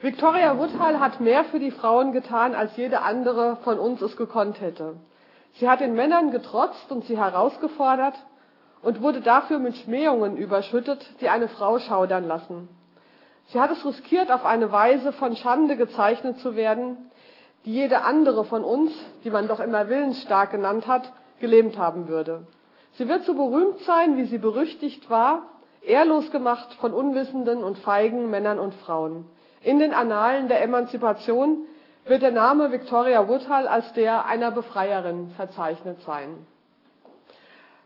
Victoria Woodhull hat mehr für die Frauen getan, als jede andere von uns es gekonnt hätte. Sie hat den Männern getrotzt und sie herausgefordert und wurde dafür mit Schmähungen überschüttet, die eine Frau schaudern lassen. Sie hat es riskiert, auf eine Weise von Schande gezeichnet zu werden, die jede andere von uns, die man doch immer willensstark genannt hat, gelähmt haben würde. Sie wird so berühmt sein, wie sie berüchtigt war, ehrlos gemacht von unwissenden und feigen Männern und Frauen. In den Annalen der Emanzipation wird der Name Victoria Woodhull als der einer Befreierin verzeichnet sein.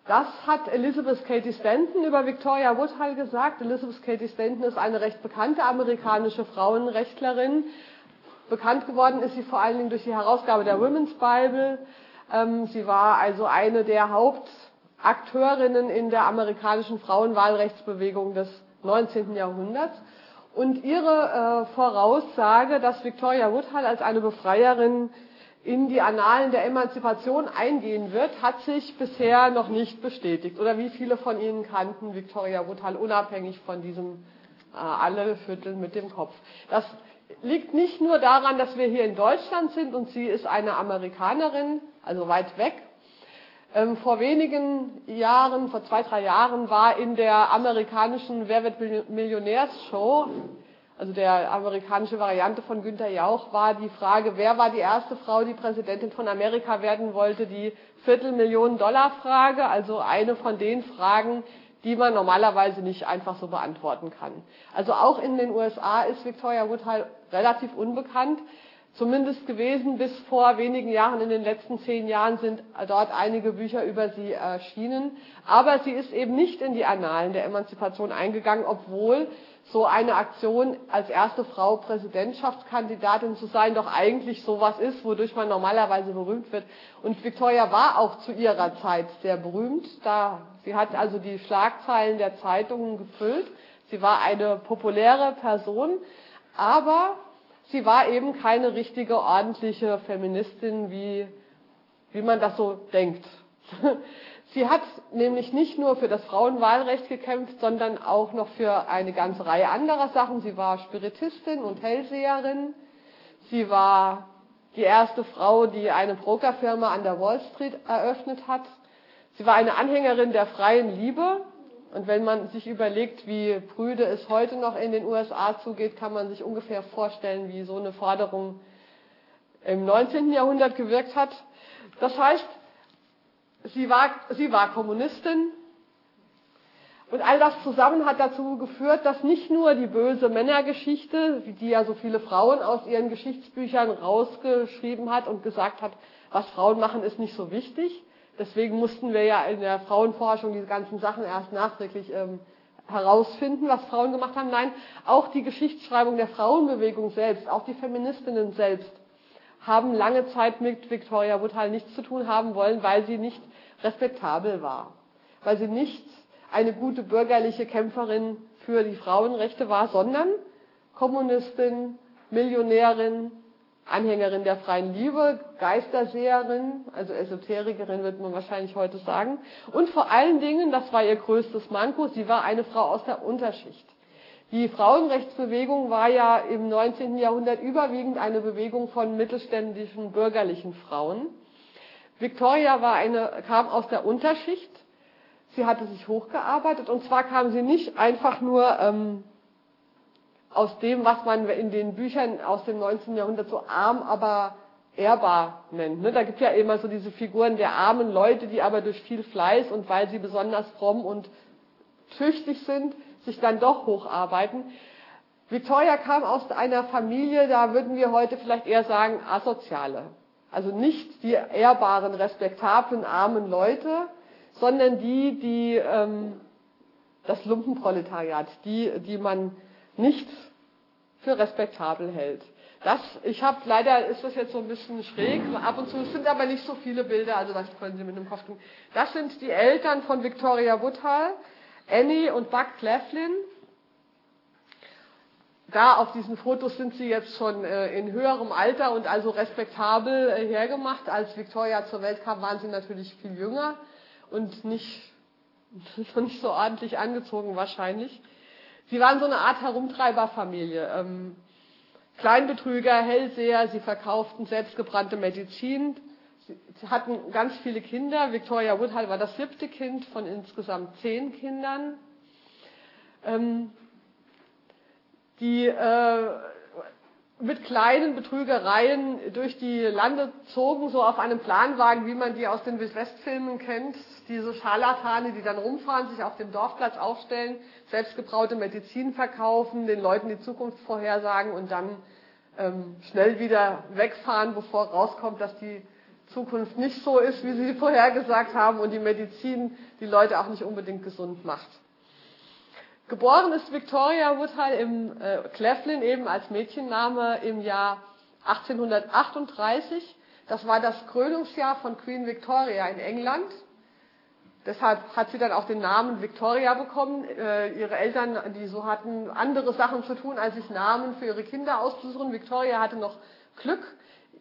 Das hat Elizabeth Cady Stanton über Victoria Woodhull gesagt. Elizabeth Cady Stanton ist eine recht bekannte amerikanische Frauenrechtlerin. Bekannt geworden ist sie vor allen Dingen durch die Herausgabe der Women's Bible. Ähm, sie war also eine der Hauptakteurinnen in der amerikanischen Frauenwahlrechtsbewegung des 19. Jahrhunderts. Und ihre äh, Voraussage, dass Victoria Woodhull als eine Befreierin in die Annalen der Emanzipation eingehen wird, hat sich bisher noch nicht bestätigt. Oder wie viele von Ihnen kannten Victoria Woodhull unabhängig von diesem äh, alle Viertel mit dem Kopf. Das liegt nicht nur daran, dass wir hier in Deutschland sind und sie ist eine Amerikanerin, also weit weg. Ähm, vor wenigen Jahren, vor zwei, drei Jahren, war in der amerikanischen Wer wird Millionärs-Show, also der amerikanische Variante von Günter Jauch, war die Frage, wer war die erste Frau, die Präsidentin von Amerika werden wollte, die Viertelmillionen Dollar Frage, also eine von den Fragen, die man normalerweise nicht einfach so beantworten kann. Also auch in den USA ist Victoria Woodhull relativ unbekannt, zumindest gewesen bis vor wenigen Jahren. In den letzten zehn Jahren sind dort einige Bücher über sie erschienen. Aber sie ist eben nicht in die Annalen der Emanzipation eingegangen, obwohl so eine Aktion als erste Frau Präsidentschaftskandidatin zu sein doch eigentlich sowas ist, wodurch man normalerweise berühmt wird. Und Victoria war auch zu ihrer Zeit sehr berühmt. Da, sie hat also die Schlagzeilen der Zeitungen gefüllt. Sie war eine populäre Person, aber sie war eben keine richtige, ordentliche Feministin, wie, wie man das so denkt. Sie hat nämlich nicht nur für das Frauenwahlrecht gekämpft, sondern auch noch für eine ganze Reihe anderer Sachen. Sie war Spiritistin und Hellseherin. Sie war die erste Frau, die eine Brokerfirma an der Wall Street eröffnet hat. Sie war eine Anhängerin der freien Liebe. Und wenn man sich überlegt, wie prüde es heute noch in den USA zugeht, kann man sich ungefähr vorstellen, wie so eine Forderung im 19. Jahrhundert gewirkt hat. Das heißt, Sie war, sie war Kommunistin. Und all das zusammen hat dazu geführt, dass nicht nur die böse Männergeschichte, die ja so viele Frauen aus ihren Geschichtsbüchern rausgeschrieben hat und gesagt hat, was Frauen machen, ist nicht so wichtig. Deswegen mussten wir ja in der Frauenforschung diese ganzen Sachen erst nachträglich ähm, herausfinden, was Frauen gemacht haben. Nein, auch die Geschichtsschreibung der Frauenbewegung selbst, auch die Feministinnen selbst haben lange Zeit mit Victoria Woodhull nichts zu tun haben wollen, weil sie nicht respektabel war, weil sie nicht eine gute bürgerliche Kämpferin für die Frauenrechte war, sondern Kommunistin, Millionärin, Anhängerin der freien Liebe, Geisterseherin, also Esoterikerin wird man wahrscheinlich heute sagen. Und vor allen Dingen, das war ihr größtes Manko, sie war eine Frau aus der Unterschicht. Die Frauenrechtsbewegung war ja im 19. Jahrhundert überwiegend eine Bewegung von mittelständischen bürgerlichen Frauen. Victoria war eine, kam aus der Unterschicht. Sie hatte sich hochgearbeitet und zwar kam sie nicht einfach nur ähm, aus dem, was man in den Büchern aus dem 19. Jahrhundert so arm, aber ehrbar nennt. Ne? Da gibt ja immer so diese Figuren der armen Leute, die aber durch viel Fleiß und weil sie besonders fromm und tüchtig sind, sich dann doch hocharbeiten. Victoria kam aus einer Familie, da würden wir heute vielleicht eher sagen, asoziale. Also nicht die ehrbaren, respektablen, armen Leute, sondern die, die ähm, das Lumpenproletariat, die, die man nicht für respektabel hält. Das, ich habe leider ist das jetzt so ein bisschen schräg, ab und zu es sind aber nicht so viele Bilder, also das können Sie mit dem Kopf tun. Das sind die Eltern von Victoria Woodhull, Annie und Buck Cleflin. Da auf diesen Fotos sind sie jetzt schon äh, in höherem Alter und also respektabel äh, hergemacht. Als Victoria zur Welt kam, waren sie natürlich viel jünger und nicht, nicht so ordentlich angezogen wahrscheinlich. Sie waren so eine Art Herumtreiberfamilie. Ähm, Kleinbetrüger, Hellseher, sie verkauften selbstgebrannte Medizin, sie hatten ganz viele Kinder. Victoria Woodhull war das siebte Kind von insgesamt zehn Kindern. Ähm, die äh, mit kleinen Betrügereien durch die Lande zogen, so auf einem Planwagen, wie man die aus den Wildwestfilmen kennt. Diese Scharlatane, die dann rumfahren, sich auf dem Dorfplatz aufstellen, selbstgebraute Medizin verkaufen, den Leuten die Zukunft vorhersagen und dann ähm, schnell wieder wegfahren, bevor rauskommt, dass die Zukunft nicht so ist, wie sie vorhergesagt haben und die Medizin die Leute auch nicht unbedingt gesund macht. Geboren ist Victoria Woodhull im äh, Cleveland eben als Mädchenname im Jahr 1838. Das war das Krönungsjahr von Queen Victoria in England. Deshalb hat sie dann auch den Namen Victoria bekommen. Äh, ihre Eltern, die so hatten andere Sachen zu tun, als sich Namen für ihre Kinder auszusuchen. Victoria hatte noch Glück.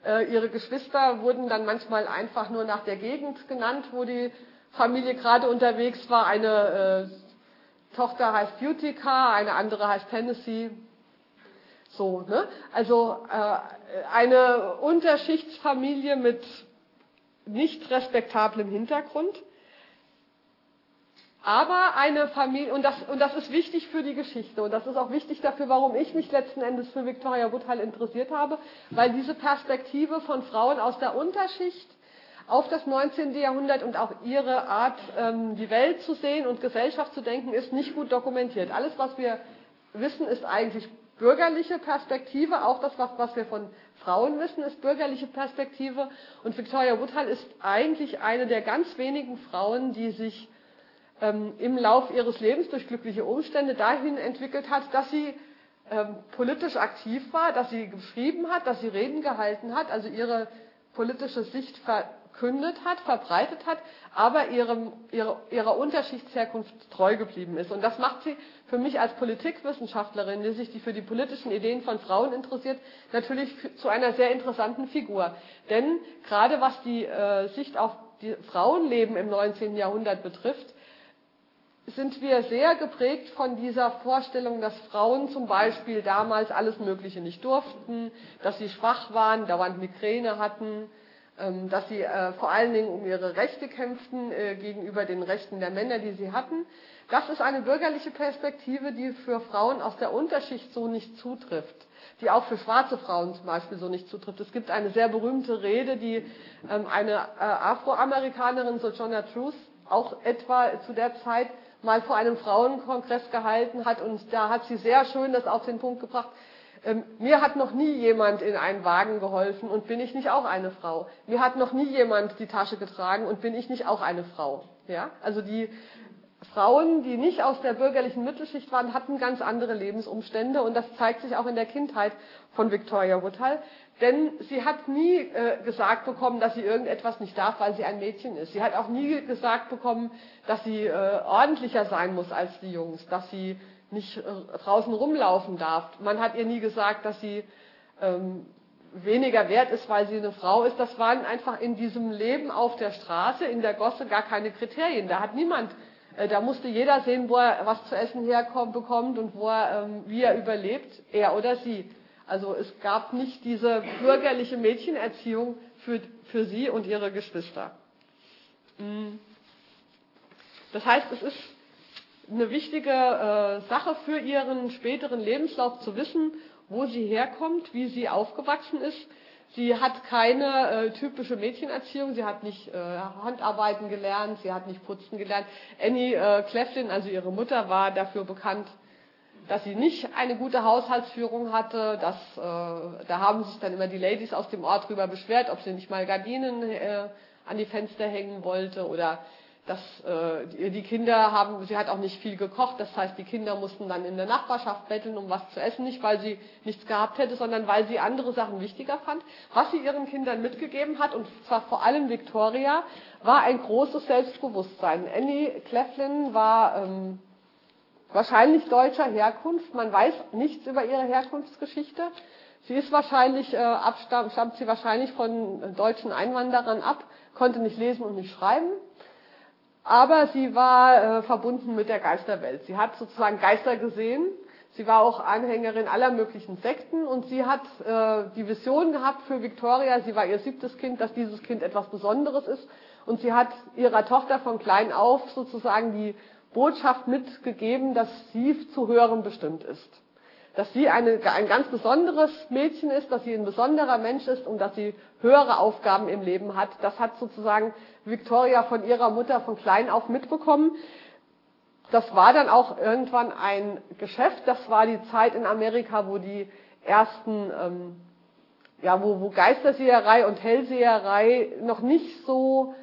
Äh, ihre Geschwister wurden dann manchmal einfach nur nach der Gegend genannt, wo die Familie gerade unterwegs war. Eine äh, Tochter heißt Utica, eine andere heißt Tennessee. So, ne? Also äh, eine Unterschichtsfamilie mit nicht respektablem Hintergrund. Aber eine Familie, und das, und das ist wichtig für die Geschichte, und das ist auch wichtig dafür, warum ich mich letzten Endes für Victoria Woodhull interessiert habe, weil diese Perspektive von Frauen aus der Unterschicht auf das 19. Jahrhundert und auch ihre Art, ähm, die Welt zu sehen und Gesellschaft zu denken, ist nicht gut dokumentiert. Alles, was wir wissen, ist eigentlich bürgerliche Perspektive. Auch das, was wir von Frauen wissen, ist bürgerliche Perspektive. Und Victoria Woodhull ist eigentlich eine der ganz wenigen Frauen, die sich ähm, im Lauf ihres Lebens durch glückliche Umstände dahin entwickelt hat, dass sie ähm, politisch aktiv war, dass sie geschrieben hat, dass sie Reden gehalten hat, also ihre politische Sicht ver verkündet hat, verbreitet hat, aber ihrem, ihrer, ihrer Unterschichtsherkunft treu geblieben ist. Und das macht sie für mich als Politikwissenschaftlerin, die sich für die politischen Ideen von Frauen interessiert, natürlich zu einer sehr interessanten Figur. Denn gerade was die äh, Sicht auf die Frauenleben im 19. Jahrhundert betrifft, sind wir sehr geprägt von dieser Vorstellung, dass Frauen zum Beispiel damals alles Mögliche nicht durften, dass sie schwach waren, dauernd Migräne hatten, dass sie äh, vor allen Dingen um ihre Rechte kämpften äh, gegenüber den Rechten der Männer, die sie hatten. Das ist eine bürgerliche Perspektive, die für Frauen aus der Unterschicht so nicht zutrifft, die auch für schwarze Frauen zum Beispiel so nicht zutrifft. Es gibt eine sehr berühmte Rede, die ähm, eine äh, Afroamerikanerin, Sojourner Truth, auch etwa zu der Zeit mal vor einem Frauenkongress gehalten hat und da hat sie sehr schön das auf den Punkt gebracht, ähm, mir hat noch nie jemand in einen Wagen geholfen und bin ich nicht auch eine Frau. Mir hat noch nie jemand die Tasche getragen und bin ich nicht auch eine Frau. Ja? Also die Frauen, die nicht aus der bürgerlichen Mittelschicht waren, hatten ganz andere Lebensumstände und das zeigt sich auch in der Kindheit von Victoria Woodhull. Denn sie hat nie äh, gesagt bekommen, dass sie irgendetwas nicht darf, weil sie ein Mädchen ist. Sie hat auch nie gesagt bekommen, dass sie äh, ordentlicher sein muss als die Jungs, dass sie nicht äh, draußen rumlaufen darf. Man hat ihr nie gesagt, dass sie ähm, weniger wert ist, weil sie eine Frau ist. Das waren einfach in diesem Leben auf der Straße, in der Gosse gar keine Kriterien. Da hat niemand, äh, da musste jeder sehen, wo er was zu essen herkommt, bekommt und wo er, ähm, wie er überlebt, er oder sie. Also es gab nicht diese bürgerliche Mädchenerziehung für, für sie und ihre Geschwister. Mm. Das heißt, es ist eine wichtige äh, Sache für ihren späteren Lebenslauf zu wissen, wo sie herkommt, wie sie aufgewachsen ist. Sie hat keine äh, typische Mädchenerziehung, sie hat nicht äh, Handarbeiten gelernt, sie hat nicht putzen gelernt. Annie äh, Cleflin, also ihre Mutter, war dafür bekannt, dass sie nicht eine gute Haushaltsführung hatte. Das, äh, da haben sich dann immer die Ladies aus dem Ort drüber beschwert, ob sie nicht mal Gardinen äh, an die Fenster hängen wollte oder dass äh, die Kinder haben, sie hat auch nicht viel gekocht, das heißt, die Kinder mussten dann in der Nachbarschaft betteln, um was zu essen, nicht weil sie nichts gehabt hätte, sondern weil sie andere Sachen wichtiger fand. Was sie ihren Kindern mitgegeben hat, und zwar vor allem Victoria, war ein großes Selbstbewusstsein. Annie Cleflin war ähm, wahrscheinlich deutscher Herkunft, man weiß nichts über ihre Herkunftsgeschichte. Sie ist wahrscheinlich, äh, stammt sie wahrscheinlich von deutschen Einwanderern ab, konnte nicht lesen und nicht schreiben aber sie war äh, verbunden mit der Geisterwelt. Sie hat sozusagen Geister gesehen. Sie war auch Anhängerin aller möglichen Sekten und sie hat äh, die Vision gehabt für Victoria, sie war ihr siebtes Kind, dass dieses Kind etwas Besonderes ist und sie hat ihrer Tochter von klein auf sozusagen die Botschaft mitgegeben, dass sie zu höherem bestimmt ist. Dass sie eine, ein ganz besonderes Mädchen ist, dass sie ein besonderer Mensch ist und dass sie höhere Aufgaben im Leben hat. Das hat sozusagen Victoria von ihrer Mutter von klein auf mitbekommen. Das war dann auch irgendwann ein Geschäft. Das war die Zeit in Amerika, wo die ersten, ähm, ja, wo, wo Geisterseherei und Hellseherei noch nicht so,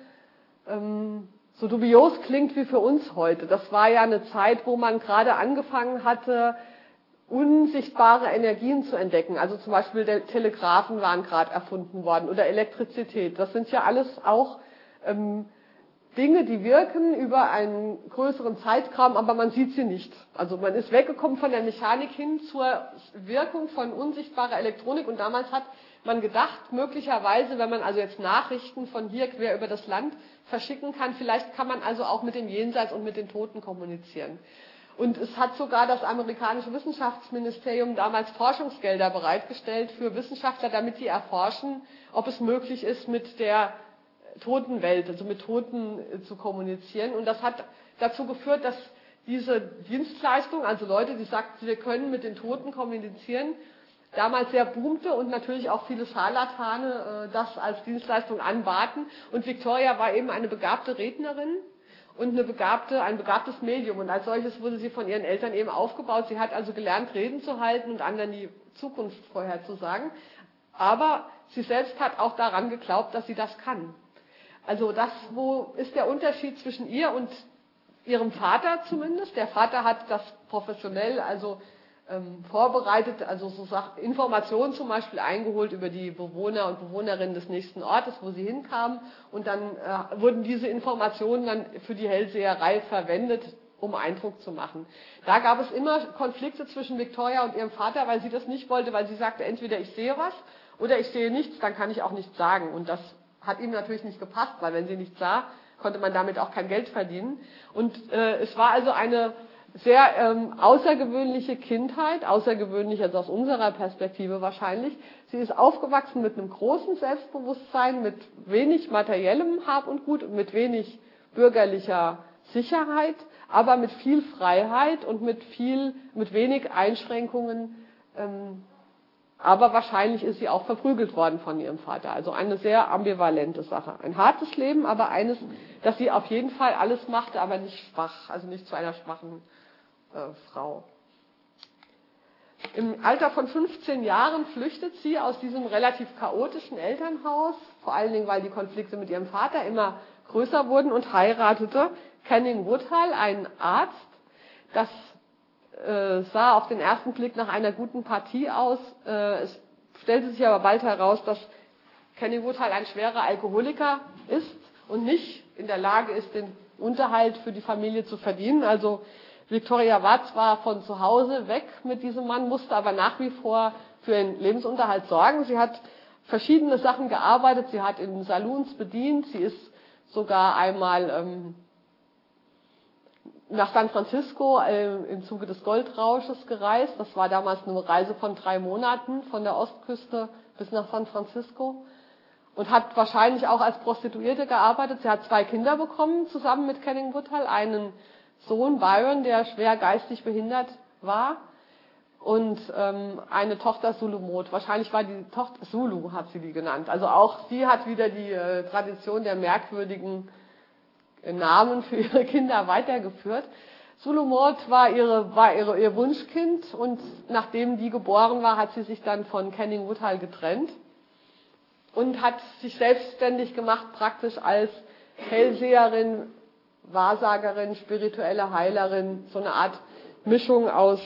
ähm, so dubios klingt wie für uns heute. Das war ja eine Zeit, wo man gerade angefangen hatte, unsichtbare Energien zu entdecken. Also zum Beispiel der Telegraphen waren gerade erfunden worden oder Elektrizität. Das sind ja alles auch ähm, Dinge, die wirken über einen größeren Zeitraum, aber man sieht sie nicht. Also man ist weggekommen von der Mechanik hin zur Wirkung von unsichtbarer Elektronik und damals hat man gedacht, möglicherweise, wenn man also jetzt Nachrichten von hier quer über das Land verschicken kann, vielleicht kann man also auch mit dem Jenseits und mit den Toten kommunizieren. Und es hat sogar das amerikanische Wissenschaftsministerium damals Forschungsgelder bereitgestellt für Wissenschaftler, damit sie erforschen, ob es möglich ist, mit der Totenwelt, also mit Toten äh, zu kommunizieren. Und das hat dazu geführt, dass diese Dienstleistung, also Leute, die sagten, wir können mit den Toten kommunizieren, damals sehr boomte und natürlich auch viele Scharlatane äh, das als Dienstleistung anbaten. Und Victoria war eben eine begabte Rednerin und eine begabte, ein begabtes Medium. Und als solches wurde sie von ihren Eltern eben aufgebaut. Sie hat also gelernt, Reden zu halten und anderen die Zukunft vorherzusagen. Aber sie selbst hat auch daran geglaubt, dass sie das kann. Also das, wo ist der Unterschied zwischen ihr und ihrem Vater zumindest? Der Vater hat das professionell, also ähm, vorbereitet, also so Sach Informationen zum Beispiel eingeholt über die Bewohner und Bewohnerinnen des nächsten Ortes, wo sie hinkamen. Und dann äh, wurden diese Informationen dann für die Hellseherei verwendet, um Eindruck zu machen. Da gab es immer Konflikte zwischen Victoria und ihrem Vater, weil sie das nicht wollte, weil sie sagte, entweder ich sehe was oder ich sehe nichts, dann kann ich auch nichts sagen. Und das hat ihm natürlich nicht gepasst, weil wenn sie nichts sah, konnte man damit auch kein Geld verdienen. Und äh, es war also eine sehr ähm, außergewöhnliche Kindheit, außergewöhnlich also aus unserer Perspektive wahrscheinlich. Sie ist aufgewachsen mit einem großen Selbstbewusstsein, mit wenig materiellem Hab und Gut und mit wenig bürgerlicher Sicherheit, aber mit viel Freiheit und mit viel, mit wenig Einschränkungen. Ähm, aber wahrscheinlich ist sie auch verprügelt worden von ihrem Vater. Also eine sehr ambivalente Sache. Ein hartes Leben, aber eines, dass sie auf jeden Fall alles machte, aber nicht schwach, also nicht zu einer schwachen äh, Frau. Im Alter von 15 Jahren flüchtet sie aus diesem relativ chaotischen Elternhaus, vor allen Dingen, weil die Konflikte mit ihrem Vater immer größer wurden und heiratete Canning Woodhull, einen Arzt. Das äh, sah auf den ersten Blick nach einer guten Partie aus. Äh, es stellte sich aber bald heraus, dass Canning Woodhull ein schwerer Alkoholiker ist und nicht in der Lage ist, den Unterhalt für die Familie zu verdienen. Also Victoria war zwar von zu Hause weg mit diesem Mann, musste aber nach wie vor für den Lebensunterhalt sorgen. Sie hat verschiedene Sachen gearbeitet. Sie hat in Saloons bedient. Sie ist sogar einmal ähm, nach San Francisco äh, im Zuge des Goldrausches gereist. Das war damals eine Reise von drei Monaten von der Ostküste bis nach San Francisco und hat wahrscheinlich auch als Prostituierte gearbeitet. Sie hat zwei Kinder bekommen zusammen mit Kenning Woodhull, einen Sohn Byron, der schwer geistig behindert war und ähm, eine Tochter Sulumot. Wahrscheinlich war die Tochter Zulu, hat sie die genannt. Also auch sie hat wieder die äh, Tradition der merkwürdigen Namen für ihre Kinder weitergeführt. Sulumot war, ihre, war ihre, ihr Wunschkind und nachdem die geboren war, hat sie sich dann von Canning Woodhull getrennt und hat sich selbstständig gemacht, praktisch als Hellseherin, Wahrsagerin, spirituelle Heilerin, so eine Art Mischung aus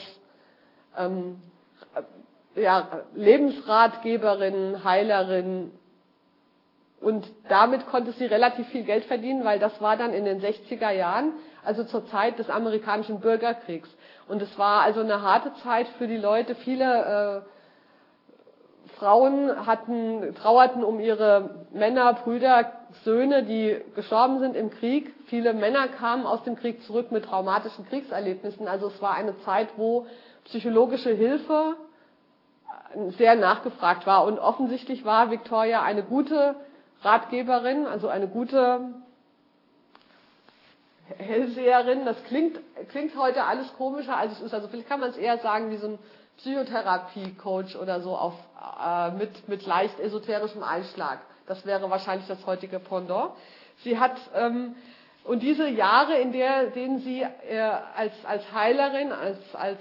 ähm, ja, Lebensratgeberin, Heilerin. Und damit konnte sie relativ viel Geld verdienen, weil das war dann in den 60er Jahren, also zur Zeit des amerikanischen Bürgerkriegs. Und es war also eine harte Zeit für die Leute. Viele äh, Frauen hatten, trauerten um ihre Männer, Brüder, Söhne, die gestorben sind im Krieg. Viele Männer kamen aus dem Krieg zurück mit traumatischen Kriegserlebnissen. Also es war eine Zeit, wo psychologische Hilfe sehr nachgefragt war. Und offensichtlich war Victoria eine gute Ratgeberin, also eine gute Hellseherin. Das klingt, klingt heute alles komischer, als es ist. Also vielleicht kann man es eher sagen wie so ein Psychotherapie-Coach oder so auf, äh, mit, mit leicht esoterischem Einschlag. Das wäre wahrscheinlich das heutige Pendant. Sie hat ähm, und diese Jahre, in der, denen sie äh, als, als Heilerin, als, als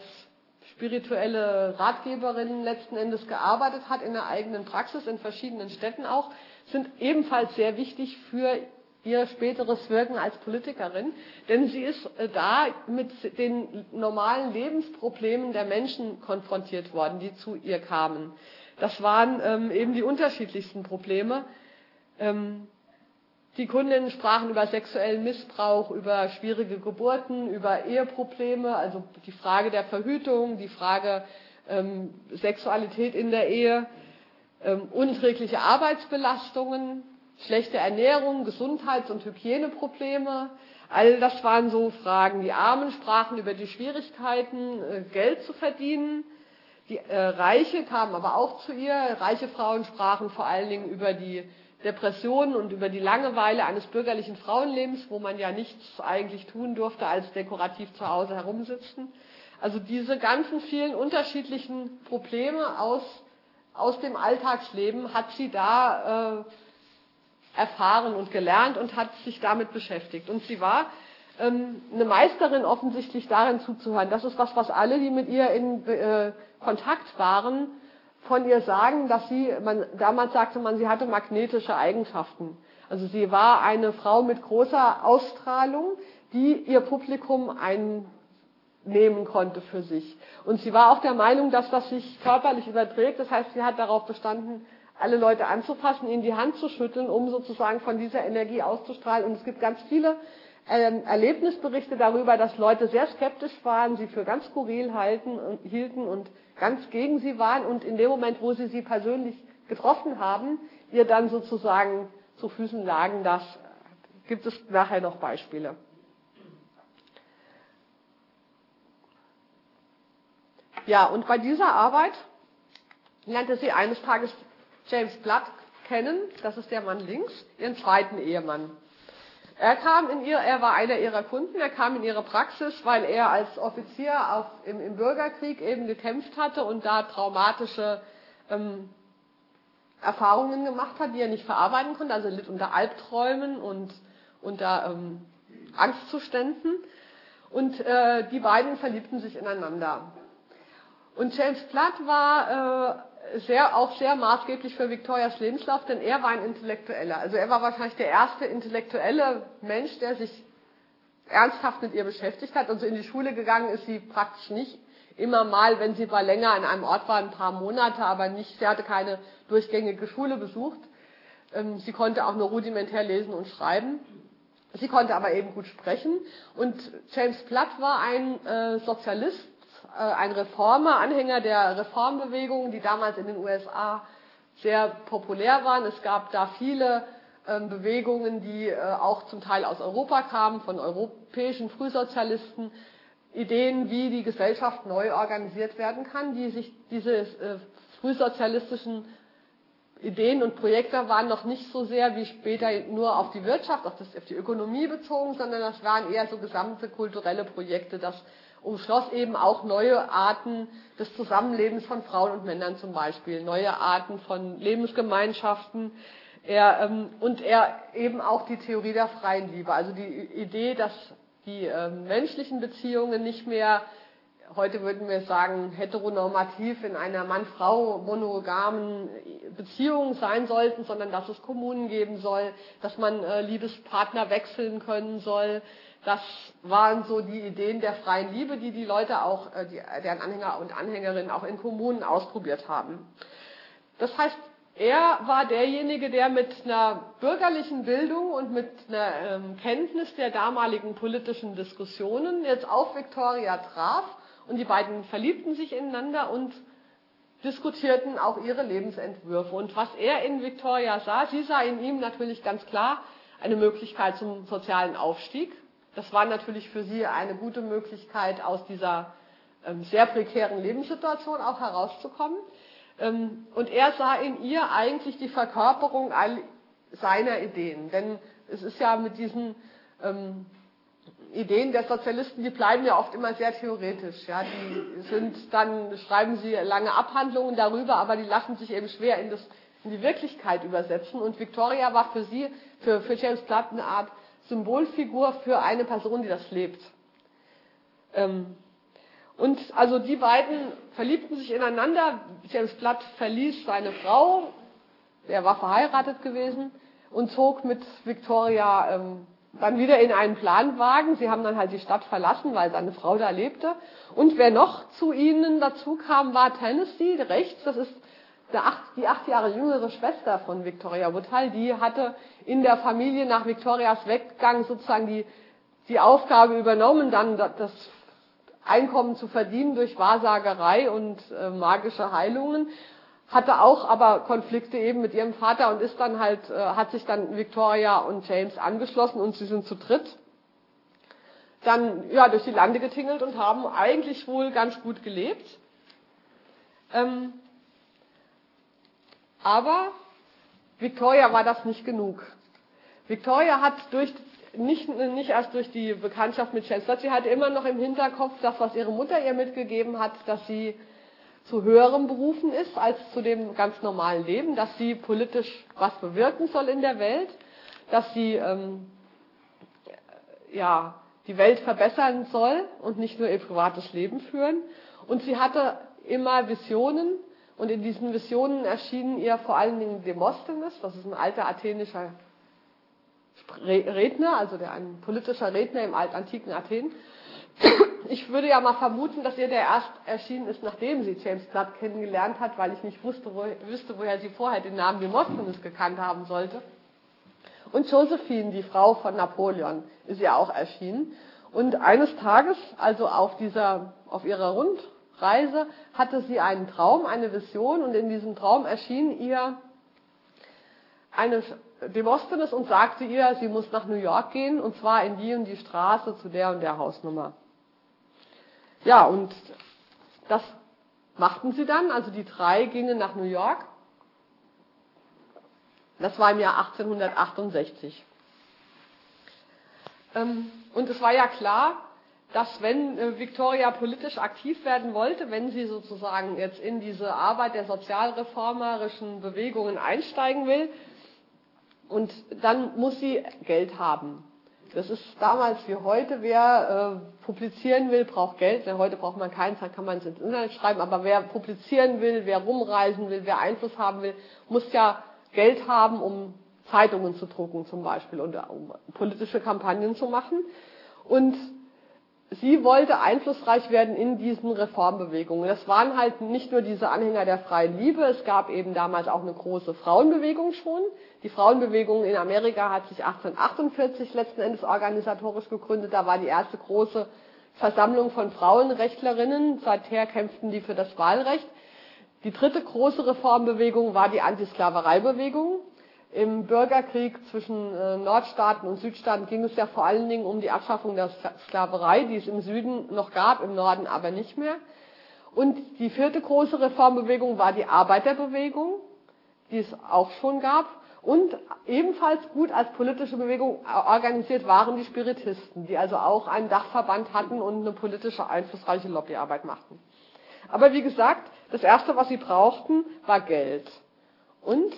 spirituelle Ratgeberin letzten Endes gearbeitet hat in der eigenen Praxis, in verschiedenen Städten auch, sind ebenfalls sehr wichtig für ihr späteres Wirken als Politikerin, denn sie ist äh, da mit den normalen Lebensproblemen der Menschen konfrontiert worden, die zu ihr kamen. Das waren ähm, eben die unterschiedlichsten Probleme. Ähm, die Kundinnen sprachen über sexuellen Missbrauch, über schwierige Geburten, über Eheprobleme, also die Frage der Verhütung, die Frage ähm, Sexualität in der Ehe, ähm, unträgliche Arbeitsbelastungen, schlechte Ernährung, Gesundheits- und Hygieneprobleme. All das waren so Fragen. Die Armen sprachen über die Schwierigkeiten, äh, Geld zu verdienen. Die äh, Reiche kamen aber auch zu ihr. Reiche Frauen sprachen vor allen Dingen über die Depressionen und über die Langeweile eines bürgerlichen Frauenlebens, wo man ja nichts eigentlich tun durfte, als dekorativ zu Hause herumsitzen. Also diese ganzen vielen unterschiedlichen Probleme aus, aus dem Alltagsleben hat sie da äh, erfahren und gelernt und hat sich damit beschäftigt. Und sie war ähm, eine Meisterin offensichtlich darin zuzuhören. Das ist was, was alle, die mit ihr in äh, Kontakt waren, von ihr sagen, dass sie, man, damals sagte man, sie hatte magnetische Eigenschaften. Also sie war eine Frau mit großer Ausstrahlung, die ihr Publikum einnehmen konnte für sich. Und sie war auch der Meinung, dass das sich körperlich überträgt. Das heißt, sie hat darauf bestanden, alle Leute anzufassen, ihnen die Hand zu schütteln, um sozusagen von dieser Energie auszustrahlen. Und es gibt ganz viele ähm, Erlebnisberichte darüber, dass Leute sehr skeptisch waren, sie für ganz skurril halten und, hielten und ganz gegen sie waren und in dem Moment, wo sie sie persönlich getroffen haben, ihr dann sozusagen zu Füßen lagen. Das gibt es nachher noch Beispiele. Ja, und bei dieser Arbeit lernte sie eines Tages James Blood kennen, das ist der Mann links, ihren zweiten Ehemann. Er kam in ihr, er war einer ihrer Kunden, er kam in ihre Praxis, weil er als Offizier auf, im, im Bürgerkrieg eben gekämpft hatte und da traumatische ähm, Erfahrungen gemacht hat, die er nicht verarbeiten konnte. Also er litt unter Albträumen und unter ähm, Angstzuständen. Und äh, die beiden verliebten sich ineinander. Und James Platt war äh, sehr, auch sehr maßgeblich für Victorias Lebenslauf, denn er war ein Intellektueller. Also er war wahrscheinlich der erste intellektuelle Mensch, der sich ernsthaft mit ihr beschäftigt hat. Und so in die Schule gegangen ist sie praktisch nicht. Immer mal, wenn sie mal länger an einem Ort war, ein paar Monate, aber nicht, sie hatte keine durchgängige Schule besucht. Ähm, sie konnte auch nur rudimentär lesen und schreiben. Sie konnte aber eben gut sprechen. Und James Platt war ein äh, Sozialist, ein Reformer, Anhänger der Reformbewegung, die damals in den USA sehr populär waren. Es gab da viele ähm, Bewegungen, die äh, auch zum Teil aus Europa kamen, von europäischen Frühsozialisten. Ideen, wie die Gesellschaft neu organisiert werden kann, die sich diese äh, frühsozialistischen Ideen und Projekte waren noch nicht so sehr wie später nur auf die Wirtschaft, auf, das, auf die Ökonomie bezogen, sondern das waren eher so gesamte kulturelle Projekte, das umschloss eben auch neue Arten des Zusammenlebens von Frauen und Männern zum Beispiel, neue Arten von Lebensgemeinschaften. Er, ähm, und er eben auch die Theorie der freien Liebe, also die Idee, dass die ähm, menschlichen Beziehungen nicht mehr, heute würden wir sagen, heteronormativ in einer Mann-Frau monogamen Beziehung sein sollten, sondern dass es Kommunen geben soll, dass man äh, Liebespartner wechseln können soll, das waren so die Ideen der freien Liebe, die die Leute auch, äh, die, deren Anhänger und Anhängerinnen auch in Kommunen ausprobiert haben. Das heißt, er war derjenige, der mit einer bürgerlichen Bildung und mit einer ähm, Kenntnis der damaligen politischen Diskussionen jetzt auf Victoria traf und die beiden verliebten sich ineinander und diskutierten auch ihre Lebensentwürfe. Und was er in Victoria sah, sie sah in ihm natürlich ganz klar eine Möglichkeit zum sozialen Aufstieg das war natürlich für sie eine gute Möglichkeit, aus dieser ähm, sehr prekären Lebenssituation auch herauszukommen. Ähm, und er sah in ihr eigentlich die Verkörperung all seiner Ideen. Denn es ist ja mit diesen ähm, Ideen der Sozialisten, die bleiben ja oft immer sehr theoretisch. Ja, die sind dann schreiben sie lange Abhandlungen darüber, aber die lassen sich eben schwer in, das, in die Wirklichkeit übersetzen. Und Victoria war für sie, für, für James Platt eine Art Symbolfigur für eine Person, die das lebt. Ähm, und also die beiden verliebten sich ineinander. James Platt verließ seine Frau, er war verheiratet gewesen und zog mit Victoria ähm, dann wieder in einen Planwagen. Sie haben dann halt die Stadt verlassen, weil seine Frau da lebte. Und wer noch zu ihnen dazu kam, war Tennessee rechts. Das ist acht, die acht Jahre jüngere Schwester von Victoria Woodhull. Die hatte in der Familie nach Victorias Weggang sozusagen die, die Aufgabe übernommen, dann das Einkommen zu verdienen durch Wahrsagerei und äh, magische Heilungen. Hatte auch aber Konflikte eben mit ihrem Vater und ist dann halt, äh, hat sich dann Victoria und James angeschlossen und sie sind zu dritt dann ja durch die Lande getingelt und haben eigentlich wohl ganz gut gelebt. Ähm, aber Victoria war das nicht genug. Victoria hat durch nicht, nicht erst durch die Bekanntschaft mit Chancellor, sie hatte immer noch im Hinterkopf das, was ihre Mutter ihr mitgegeben hat, dass sie zu höherem berufen ist als zu dem ganz normalen Leben, dass sie politisch was bewirken soll in der Welt, dass sie ähm, ja, die Welt verbessern soll und nicht nur ihr privates Leben führen. Und sie hatte immer Visionen und in diesen Visionen erschienen ihr vor allen Dingen Demosthenes, das ist ein alter athenischer Redner, also der ein politischer Redner im altantiken Athen. Ich würde ja mal vermuten, dass ihr der erst erschienen ist, nachdem sie James Platt kennengelernt hat, weil ich nicht wusste, wo, wüsste, woher sie vorher den Namen Demosthenes gekannt haben sollte. Und Josephine, die Frau von Napoleon, ist ja auch erschienen. Und eines Tages, also auf dieser, auf ihrer Rundreise, hatte sie einen Traum, eine Vision, und in diesem Traum erschien ihr eine Demosthenes und sagte ihr, sie muss nach New York gehen und zwar in die und die Straße zu der und der Hausnummer. Ja, und das machten sie dann. Also die drei gingen nach New York. Das war im Jahr 1868. Ähm, und es war ja klar, dass wenn äh, Victoria politisch aktiv werden wollte, wenn sie sozusagen jetzt in diese Arbeit der sozialreformerischen Bewegungen einsteigen will, und dann muss sie Geld haben. Das ist damals wie heute, wer äh, publizieren will, braucht Geld. Denn heute braucht man keins, dann kann man es ins Internet schreiben. Aber wer publizieren will, wer rumreisen will, wer Einfluss haben will, muss ja Geld haben, um Zeitungen zu drucken zum Beispiel und um politische Kampagnen zu machen. Und sie wollte einflussreich werden in diesen Reformbewegungen. Das waren halt nicht nur diese Anhänger der freien Liebe, es gab eben damals auch eine große Frauenbewegung schon. Die Frauenbewegung in Amerika hat sich 1848 letzten Endes organisatorisch gegründet. Da war die erste große Versammlung von Frauenrechtlerinnen. Seither kämpften die für das Wahlrecht. Die dritte große Reformbewegung war die Antisklavereibewegung. Im Bürgerkrieg zwischen äh, Nordstaaten und Südstaaten ging es ja vor allen Dingen um die Abschaffung der Sklaverei, die es im Süden noch gab, im Norden aber nicht mehr. Und die vierte große Reformbewegung war die Arbeiterbewegung, die es auch schon gab. Und ebenfalls gut als politische Bewegung organisiert waren die Spiritisten, die also auch einen Dachverband hatten und eine politische einflussreiche Lobbyarbeit machten. Aber wie gesagt, das Erste, was sie brauchten, war Geld. Und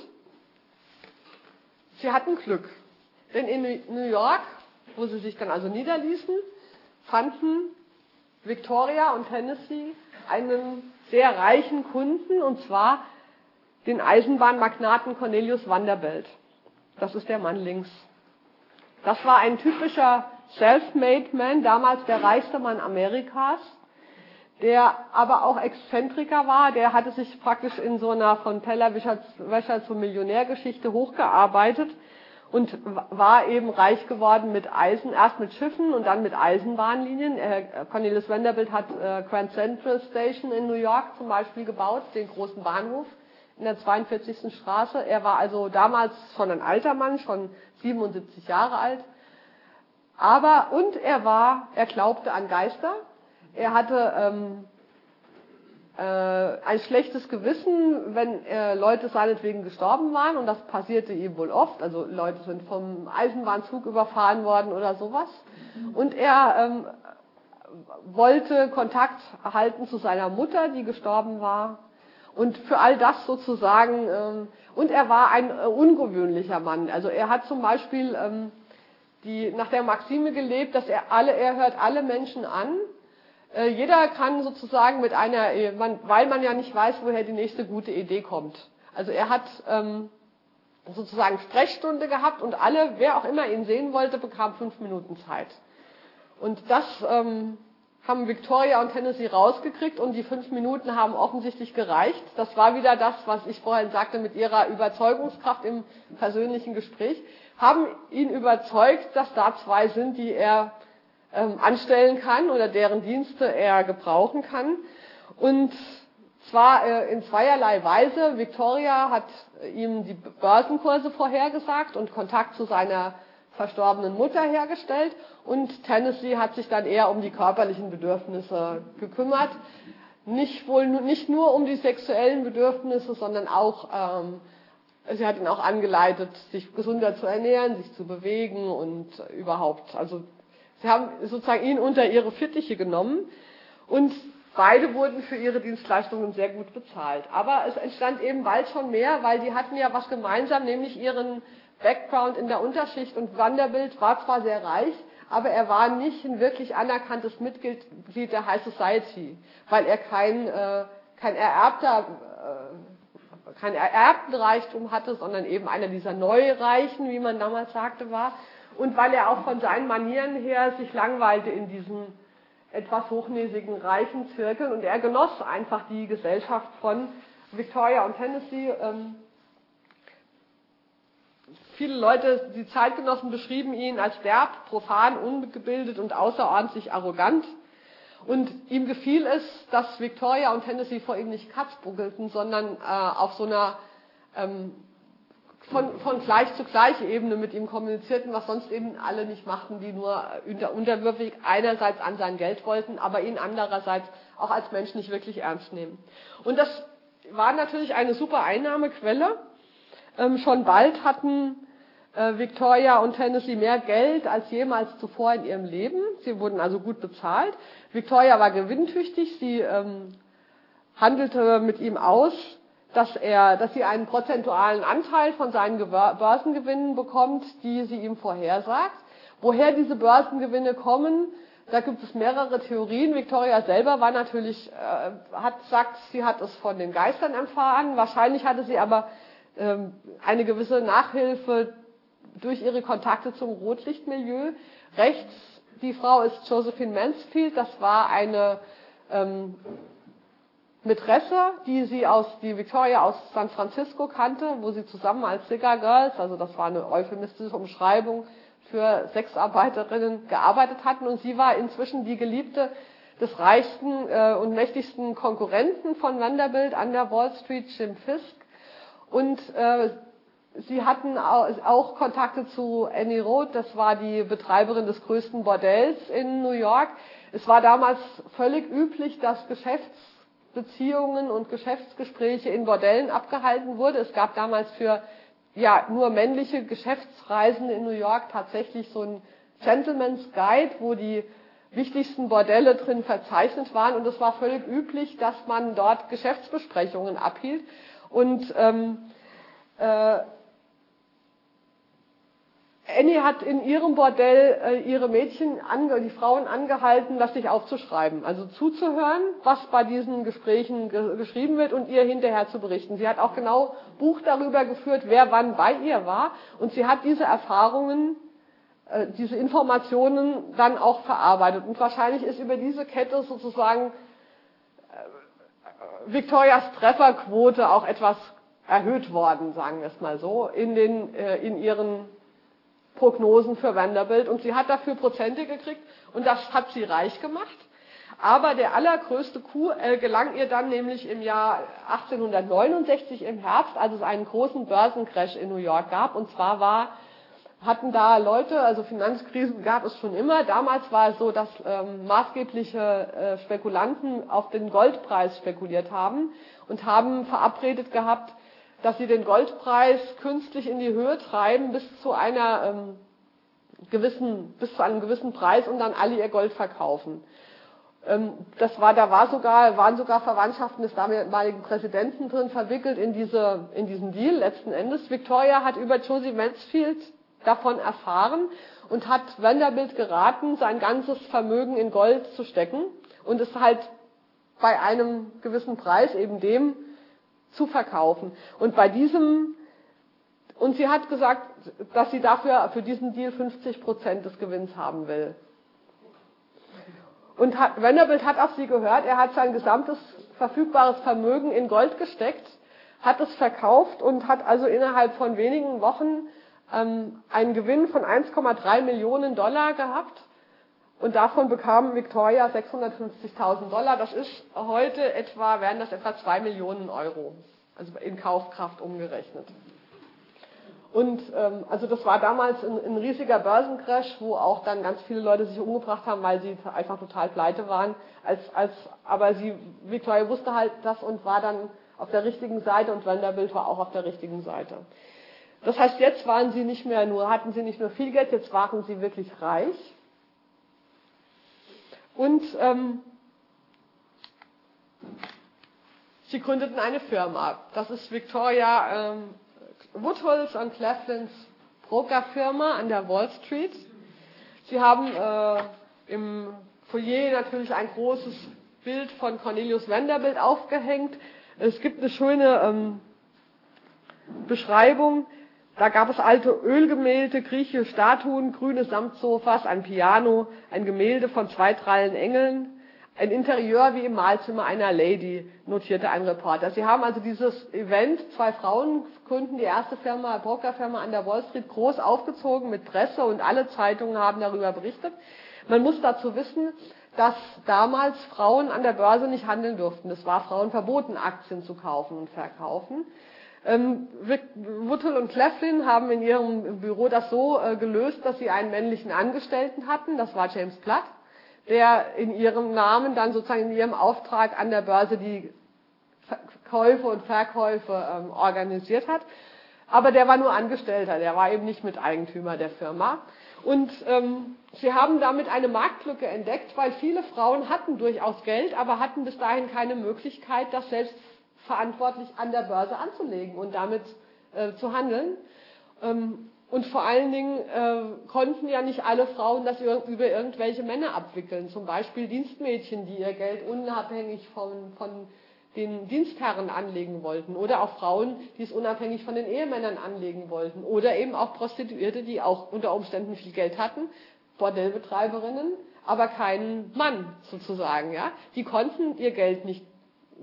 Sie hatten Glück, denn in New York, wo sie sich dann also niederließen, fanden Victoria und Tennessee einen sehr reichen Kunden, und zwar den Eisenbahnmagnaten Cornelius Vanderbilt. Das ist der Mann links. Das war ein typischer Self-Made Man, damals der reichste Mann Amerikas, der aber auch Exzentriker war. Der hatte sich praktisch in so einer von Tellerwäscher zur Millionärgeschichte hochgearbeitet und war eben reich geworden mit Eisen, erst mit Schiffen und dann mit Eisenbahnlinien. Cornelius Vanderbilt hat äh, Grand Central Station in New York zum Beispiel gebaut, den großen Bahnhof in der 42. Straße. Er war also damals schon ein alter Mann, schon 77 Jahre alt. Aber, und er war, er glaubte an Geister er hatte ähm, äh, ein schlechtes Gewissen, wenn äh, Leute seinetwegen gestorben waren und das passierte ihm wohl oft. Also Leute sind vom Eisenbahnzug überfahren worden oder sowas. Und er ähm, wollte Kontakt halten zu seiner Mutter, die gestorben war. Und für all das sozusagen, ähm, und er war ein äh, ungewöhnlicher Mann. Also er hat zum Beispiel ähm, die, nach der Maxime gelebt, dass er alle, er hört alle Menschen an. Äh, jeder kann sozusagen mit einer, äh, man, weil man ja nicht weiß, woher die nächste gute Idee kommt. Also er hat ähm, sozusagen Sprechstunde gehabt und alle, wer auch immer ihn sehen wollte, bekam fünf Minuten Zeit. Und das ähm, haben Victoria und Tennessee rausgekriegt und die fünf Minuten haben offensichtlich gereicht. Das war wieder das, was ich vorhin sagte mit ihrer Überzeugungskraft im persönlichen Gespräch haben ihn überzeugt, dass da zwei sind, die er ähm, anstellen kann oder deren Dienste er gebrauchen kann. Und zwar äh, in zweierlei Weise. Victoria hat ihm die Börsenkurse vorhergesagt und Kontakt zu seiner verstorbenen Mutter hergestellt und Tennessee hat sich dann eher um die körperlichen Bedürfnisse gekümmert. Nicht wohl nicht nur um die sexuellen Bedürfnisse, sondern auch ähm, Sie hat ihn auch angeleitet, sich gesünder zu ernähren, sich zu bewegen und überhaupt. Also sie haben sozusagen ihn unter ihre Fittiche genommen und beide wurden für ihre Dienstleistungen sehr gut bezahlt. Aber es entstand eben bald schon mehr, weil die hatten ja was gemeinsam, nämlich ihren Background in der Unterschicht und Vanderbilt war zwar sehr reich, aber er war nicht ein wirklich anerkanntes Mitglied der High Society, weil er kein, äh, kein ererbter äh, keinen ererbten Reichtum hatte, sondern eben einer dieser Neureichen, wie man damals sagte, war. Und weil er auch von seinen Manieren her sich langweilte in diesen etwas hochnäsigen reichen Zirkeln und er genoss einfach die Gesellschaft von Victoria und Tennessee. Ähm, viele Leute, die Zeitgenossen beschrieben ihn als derb, profan, ungebildet und außerordentlich arrogant. Und ihm gefiel es, dass Victoria und Tennessee vor ihm nicht katzbuckelten, sondern äh, auf so einer ähm, von, von gleich zu gleich Ebene mit ihm kommunizierten, was sonst eben alle nicht machten, die nur unter, unterwürfig einerseits an sein Geld wollten, aber ihn andererseits auch als Mensch nicht wirklich ernst nehmen. Und das war natürlich eine super Einnahmequelle. Ähm, schon bald hatten äh, Victoria und Tennessee mehr Geld als jemals zuvor in ihrem Leben. Sie wurden also gut bezahlt. Victoria war gewinntüchtig. Sie ähm, handelte mit ihm aus, dass er, dass sie einen prozentualen Anteil von seinen Börsengewinnen bekommt, die sie ihm vorhersagt. Woher diese Börsengewinne kommen, da gibt es mehrere Theorien. Victoria selber war natürlich, äh, hat sagt, sie hat es von den Geistern erfahren. Wahrscheinlich hatte sie aber ähm, eine gewisse Nachhilfe durch ihre Kontakte zum Rotlichtmilieu. Rechts, die Frau ist Josephine Mansfield, das war eine ähm, Mätresse, die sie aus, die Victoria aus San Francisco kannte, wo sie zusammen als Cigar Girls, also das war eine euphemistische Umschreibung für Sexarbeiterinnen, gearbeitet hatten. Und sie war inzwischen die Geliebte des reichsten äh, und mächtigsten Konkurrenten von Vanderbilt an der Wall Street, Jim Fisk. Und äh, Sie hatten auch Kontakte zu Annie Roth, das war die Betreiberin des größten Bordells in New York. Es war damals völlig üblich, dass Geschäftsbeziehungen und Geschäftsgespräche in Bordellen abgehalten wurden. Es gab damals für ja, nur männliche Geschäftsreisende in New York tatsächlich so ein Gentleman's Guide, wo die wichtigsten Bordelle drin verzeichnet waren. Und es war völlig üblich, dass man dort Geschäftsbesprechungen abhielt. Und ähm, äh, Annie hat in ihrem Bordell äh, ihre Mädchen, ange, die Frauen angehalten, das sich aufzuschreiben, also zuzuhören, was bei diesen Gesprächen ge geschrieben wird und ihr hinterher zu berichten. Sie hat auch genau Buch darüber geführt, wer wann bei ihr war und sie hat diese Erfahrungen, äh, diese Informationen dann auch verarbeitet. Und wahrscheinlich ist über diese Kette sozusagen äh, Victorias Trefferquote auch etwas erhöht worden, sagen wir es mal so, in, den, äh, in ihren Prognosen für Vanderbilt und sie hat dafür Prozente gekriegt und das hat sie reich gemacht. Aber der allergrößte Coup äh, gelang ihr dann nämlich im Jahr 1869 im Herbst, als es einen großen Börsencrash in New York gab. Und zwar war hatten da Leute, also Finanzkrisen gab es schon immer. Damals war es so, dass ähm, maßgebliche äh, Spekulanten auf den Goldpreis spekuliert haben und haben verabredet gehabt, dass sie den Goldpreis künstlich in die Höhe treiben bis zu einer ähm, gewissen, bis zu einem gewissen Preis und dann alle ihr Gold verkaufen. Ähm, das war, da war sogar, waren sogar Verwandtschaften des damaligen Präsidenten drin verwickelt in diese, in diesen Deal letzten Endes. Victoria hat über Josie Mansfield davon erfahren und hat Vanderbilt geraten, sein ganzes Vermögen in Gold zu stecken und es halt bei einem gewissen Preis, eben dem, zu verkaufen. Und bei diesem, und sie hat gesagt, dass sie dafür, für diesen Deal 50 Prozent des Gewinns haben will. Und hat, Vanderbilt hat auf sie gehört, er hat sein gesamtes verfügbares Vermögen in Gold gesteckt, hat es verkauft und hat also innerhalb von wenigen Wochen ähm, einen Gewinn von 1,3 Millionen Dollar gehabt. Und davon bekam Victoria 650.000 Dollar. Das ist heute etwa, werden das etwa 2 Millionen Euro. Also in Kaufkraft umgerechnet. Und ähm, also das war damals ein, ein, riesiger Börsencrash, wo auch dann ganz viele Leute sich umgebracht haben, weil sie einfach total pleite waren. Als, als, aber sie, Victoria wusste halt das und war dann auf der richtigen Seite und Vanderbilt war auch auf der richtigen Seite. Das heißt, jetzt waren sie nicht mehr nur, hatten sie nicht nur viel Geld, jetzt waren sie wirklich reich. Und ähm, sie gründeten eine Firma. Das ist Victoria ähm, Woodhulls und Cleflins Brokerfirma an der Wall Street. Sie haben äh, im Foyer natürlich ein großes Bild von Cornelius Vanderbilt aufgehängt. Es gibt eine schöne ähm, Beschreibung. Da gab es alte Ölgemälde, griechische Statuen, grüne Samtsofas, ein Piano, ein Gemälde von zwei Trallen Engeln, ein Interieur wie im Mahlzimmer einer Lady, notierte ein Reporter. Sie haben also dieses Event, zwei Frauen gründen die erste Firma, Brokerfirma an der Wall Street, groß aufgezogen mit Presse und alle Zeitungen haben darüber berichtet. Man muss dazu wissen, dass damals Frauen an der Börse nicht handeln durften. Es war Frauen verboten, Aktien zu kaufen und verkaufen. Ähm, Wuttel und Cleflin haben in ihrem Büro das so äh, gelöst, dass sie einen männlichen Angestellten hatten, das war James Platt, der in ihrem Namen dann sozusagen in ihrem Auftrag an der Börse die Käufe und Verkäufe ähm, organisiert hat. Aber der war nur Angestellter, der war eben nicht Miteigentümer der Firma. Und ähm, sie haben damit eine Marktlücke entdeckt, weil viele Frauen hatten durchaus Geld, aber hatten bis dahin keine Möglichkeit, das selbst verantwortlich an der Börse anzulegen und damit äh, zu handeln. Ähm, und vor allen Dingen äh, konnten ja nicht alle Frauen das über, irgendwelche Männer abwickeln. Zum Beispiel Dienstmädchen, die ihr Geld unabhängig von, von den Dienstherren anlegen wollten. Oder auch Frauen, die es unabhängig von den Ehemännern anlegen wollten. Oder eben auch Prostituierte, die auch unter Umständen viel Geld hatten. Bordellbetreiberinnen, aber keinen Mann sozusagen. Ja? Die konnten ihr Geld nicht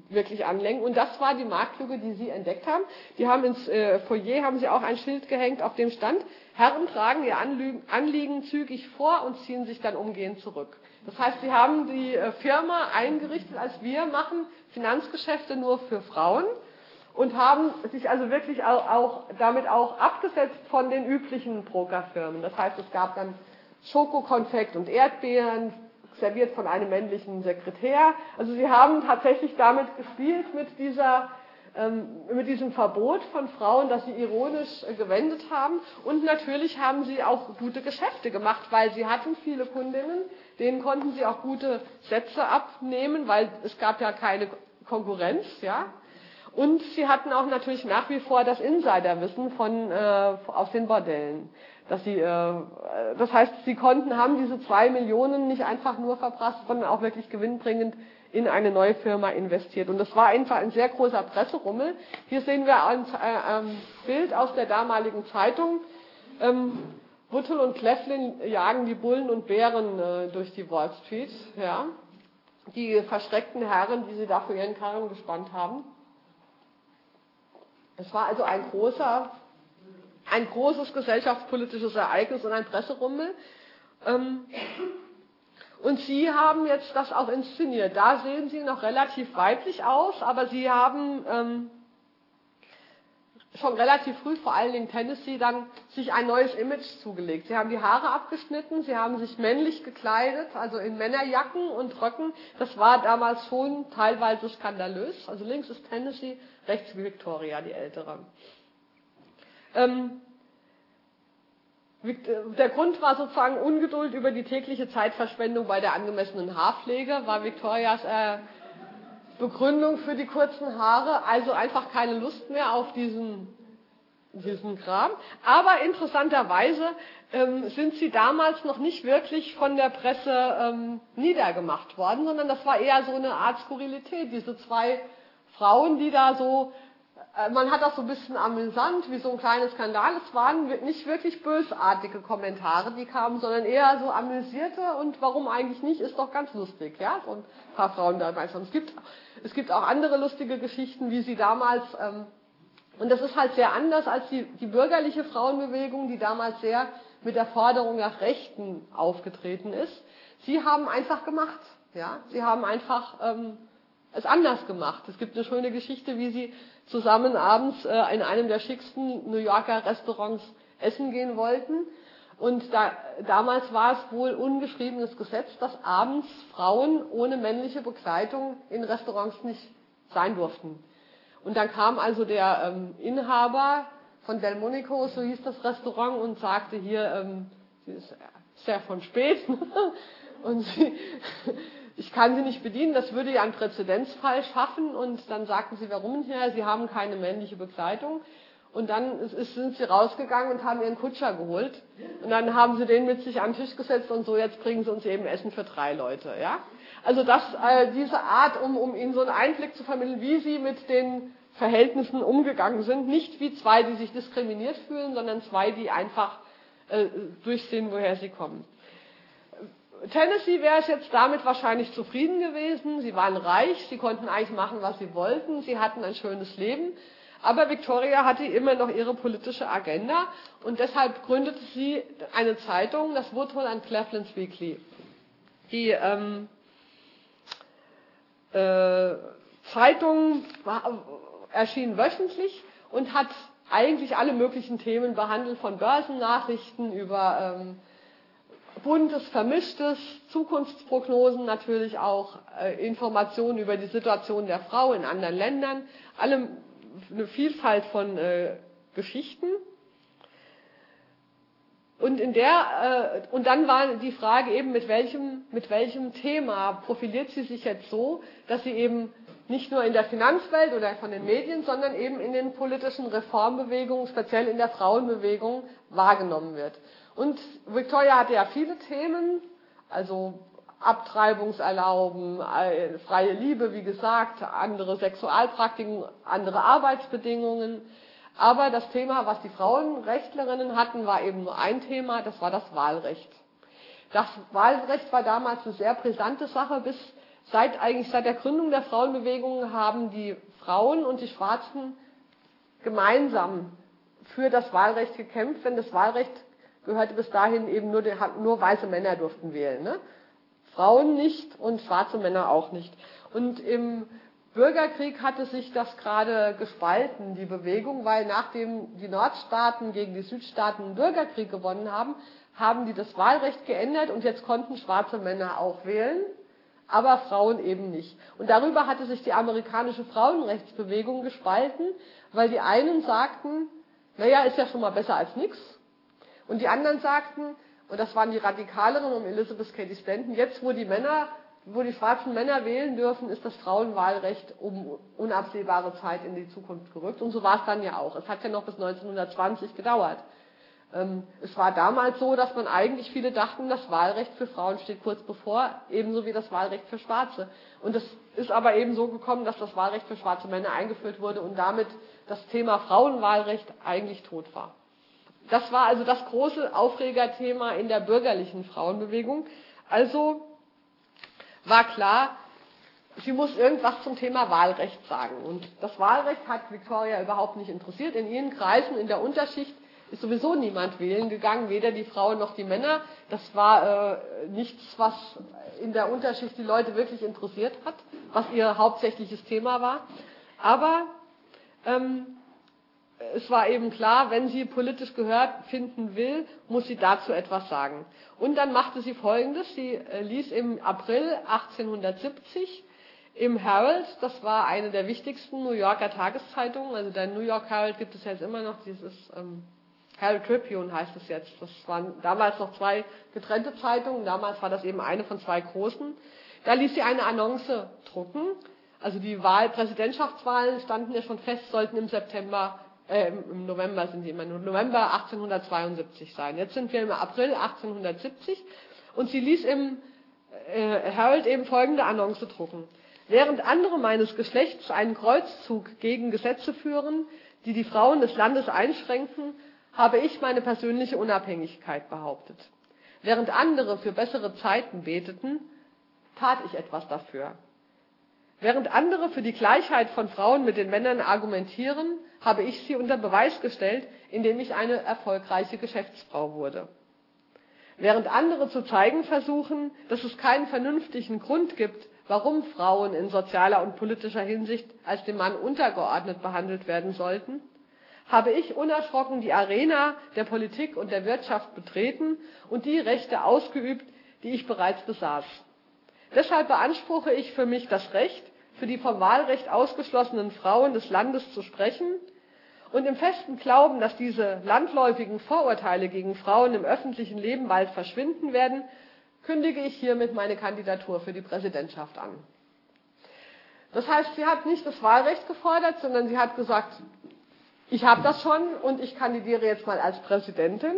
wirklich anlenken. Und das war die Marktlücke, die sie entdeckt haben. Die haben ins äh, Foyer haben sie auch ein Schild gehängt, auf dem stand, Herren tragen ihr Anliegen, Anliegen zügig vor und ziehen sich dann umgehend zurück. Das heißt, sie haben die äh, Firma eingerichtet, als wir machen Finanzgeschäfte nur für Frauen und haben sich also wirklich auch, auch damit auch abgesetzt von den üblichen Brokerfirmen. Das heißt, es gab dann Schokokonfekt und Erdbeeren, serviert von einem männlichen Sekretär. Also sie haben tatsächlich damit gespielt mit dieser ähm, mit diesem Verbot von Frauen, das sie ironisch äh, gewendet haben. Und natürlich haben sie auch gute Geschäfte gemacht, weil sie hatten viele Kundinnen, denen konnten sie auch gute Sätze abnehmen, weil es gab ja keine Konkurrenz, ja. Und sie hatten auch natürlich nach wie vor das Insiderwissen von äh, aus den Bordellen dass sie, äh, das heißt, sie konnten, haben diese zwei Millionen nicht einfach nur verprasst, sondern auch wirklich gewinnbringend in eine neue Firma investiert. Und das war einfach ein sehr großer Presserummel. Hier sehen wir ein äh, Bild aus der damaligen Zeitung. Ähm, Wuttel und Cleflin jagen die Bullen und Bären äh, durch die Wall Street. Ja. Die verschreckten Herren, die sie da für ihren Karren gespannt haben. Es war also ein großer ein großes gesellschaftspolitisches Ereignis und ein Presserummel. Ähm, und Sie haben jetzt das auch inszeniert. Da sehen Sie noch relativ weiblich aus, aber Sie haben, ähm, schon relativ früh, vor allen Dingen Tennessee, dann sich ein neues Image zugelegt. Sie haben die Haare abgeschnitten, sie haben sich männlich gekleidet, also in Männerjacken und Röcken. Das war damals schon teilweise skandalös. Also links ist Tennessee, rechts Victoria, die ältere. Ähm, der Grund war sozusagen Ungeduld über die tägliche Zeitverschwendung bei der angemessenen Haarpflege, war Victorias äh, Begründung für die kurzen Haare, also einfach keine Lust mehr auf diesen, diesen Kram. Aber interessanterweise ähm, sind sie damals noch nicht wirklich von der Presse ähm, niedergemacht worden, sondern das war eher so eine Art Skurrilität, diese zwei Frauen, die da so man hat das so ein bisschen amüsant, wie so ein kleiner Skandal. Es waren nicht wirklich bösartige Kommentare, die kamen, sondern eher so amüsierte und warum eigentlich nicht, ist doch ganz lustig, ja, so ein paar Frauen dabei. Es gibt, es gibt auch andere lustige Geschichten, wie sie damals, ähm, und das ist halt sehr anders als die, die bürgerliche Frauenbewegung, die damals sehr mit der Forderung nach Rechten aufgetreten ist. Sie haben einfach gemacht, ja, sie haben einfach ähm, es anders gemacht. Es gibt eine schöne Geschichte, wie sie zusammen abends äh, in einem der schicksten New Yorker Restaurants essen gehen wollten. Und da, damals war es wohl ungeschriebenes Gesetz, dass abends Frauen ohne männliche Begleitung in Restaurants nicht sein durften. Und dann kam also der ähm, Inhaber von Delmonico, so hieß das Restaurant, und sagte hier, ähm, sie ist sehr von spät und sie, ich kann sie nicht bedienen, das würde ja einen Präzedenzfall schaffen. Und dann sagten sie, warum? Ja, sie haben keine männliche Begleitung. Und dann sind sie rausgegangen und haben ihren Kutscher geholt. Und dann haben sie den mit sich an den Tisch gesetzt und so, jetzt bringen sie uns eben Essen für drei Leute. Ja? Also das, äh, diese Art, um, um ihnen so einen Einblick zu vermitteln, wie sie mit den Verhältnissen umgegangen sind. Nicht wie zwei, die sich diskriminiert fühlen, sondern zwei, die einfach äh, durchsehen, woher sie kommen. Tennessee wäre es jetzt damit wahrscheinlich zufrieden gewesen. Sie waren reich, sie konnten eigentlich machen, was sie wollten, sie hatten ein schönes Leben. Aber Victoria hatte immer noch ihre politische Agenda und deshalb gründete sie eine Zeitung, das Woodhull and Cleveland's Weekly. Die ähm, äh, Zeitung war, erschien wöchentlich und hat eigentlich alle möglichen Themen behandelt, von Börsennachrichten über ähm, buntes, vermischtes, Zukunftsprognosen natürlich auch, äh, Informationen über die Situation der Frau in anderen Ländern, alle eine Vielfalt von äh, Geschichten. Und in der äh, und dann war die Frage eben mit welchem mit welchem Thema profiliert sie sich jetzt so, dass sie eben nicht nur in der Finanzwelt oder von den Medien, sondern eben in den politischen Reformbewegungen, speziell in der Frauenbewegung wahrgenommen wird. Und Victoria hatte ja viele Themen, also Abtreibungserlauben, freie Liebe, wie gesagt, andere Sexualpraktiken, andere Arbeitsbedingungen. Aber das Thema, was die Frauenrechtlerinnen hatten, war eben nur ein Thema, das war das Wahlrecht. Das Wahlrecht war damals eine sehr brisante Sache. Bis seit eigentlich seit der Gründung der Frauenbewegung haben die Frauen und die Schwarzen gemeinsam für das Wahlrecht gekämpft. Wenn das Wahlrecht gehörte bis dahin eben nur, nur weiße Männer durften wählen. Ne? Frauen nicht und schwarze Männer auch nicht. Und im Bürgerkrieg hatte sich das gerade gespalten, die Bewegung, weil nachdem die Nordstaaten gegen die Südstaaten einen Bürgerkrieg gewonnen haben, haben die das Wahlrecht geändert und jetzt konnten schwarze Männer auch wählen, aber Frauen eben nicht. Und darüber hatte sich die amerikanische Frauenrechtsbewegung gespalten, weil die einen sagten, naja, ist ja schon mal besser als nichts. Und die anderen sagten, und das waren die Radikaleren um Elizabeth Cady Stanton, jetzt wo die Männer, wo die schwarzen Männer wählen dürfen, ist das Frauenwahlrecht um unabsehbare Zeit in die Zukunft gerückt. Und so war es dann ja auch. Es hat ja noch bis 1920 gedauert. Ähm, es war damals so, dass man eigentlich viele dachten, das Wahlrecht für Frauen steht kurz bevor, ebenso wie das Wahlrecht für Schwarze. Und es ist aber eben so gekommen, dass das Wahlrecht für schwarze Männer eingeführt wurde und damit das Thema Frauenwahlrecht eigentlich tot war. Das war also das große Aufregerthema in der bürgerlichen Frauenbewegung. Also war klar, sie muss irgendwas zum Thema Wahlrecht sagen. Und das Wahlrecht hat Victoria überhaupt nicht interessiert. In ihren Kreisen, in der Unterschicht, ist sowieso niemand wählen gegangen, weder die Frauen noch die Männer. Das war äh, nichts, was in der Unterschicht die Leute wirklich interessiert hat, was ihr hauptsächliches Thema war. Aber ähm, es war eben klar, wenn sie politisch gehört finden will, muss sie dazu etwas sagen. Und dann machte sie Folgendes. Sie äh, ließ im April 1870 im Herald, das war eine der wichtigsten New Yorker Tageszeitungen, also der New York Herald gibt es jetzt immer noch, dieses ähm, Herald Tribune heißt es jetzt. Das waren damals noch zwei getrennte Zeitungen, damals war das eben eine von zwei großen. Da ließ sie eine Annonce drucken. Also die Wahl, Präsidentschaftswahlen standen ja schon fest, sollten im September, äh, im November sind die immer nur, November 1872 sein. Jetzt sind wir im April 1870 und sie ließ im äh, Herald eben folgende Annonce drucken. Während andere meines Geschlechts einen Kreuzzug gegen Gesetze führen, die die Frauen des Landes einschränken, habe ich meine persönliche Unabhängigkeit behauptet. Während andere für bessere Zeiten beteten, tat ich etwas dafür. Während andere für die Gleichheit von Frauen mit den Männern argumentieren, habe ich sie unter Beweis gestellt, indem ich eine erfolgreiche Geschäftsfrau wurde. Während andere zu zeigen versuchen, dass es keinen vernünftigen Grund gibt, warum Frauen in sozialer und politischer Hinsicht als dem Mann untergeordnet behandelt werden sollten, habe ich unerschrocken die Arena der Politik und der Wirtschaft betreten und die Rechte ausgeübt, die ich bereits besaß. Deshalb beanspruche ich für mich das Recht, für die vom Wahlrecht ausgeschlossenen Frauen des Landes zu sprechen und im festen Glauben, dass diese landläufigen Vorurteile gegen Frauen im öffentlichen Leben bald verschwinden werden, kündige ich hiermit meine Kandidatur für die Präsidentschaft an. Das heißt, sie hat nicht das Wahlrecht gefordert, sondern sie hat gesagt, ich habe das schon und ich kandidiere jetzt mal als Präsidentin.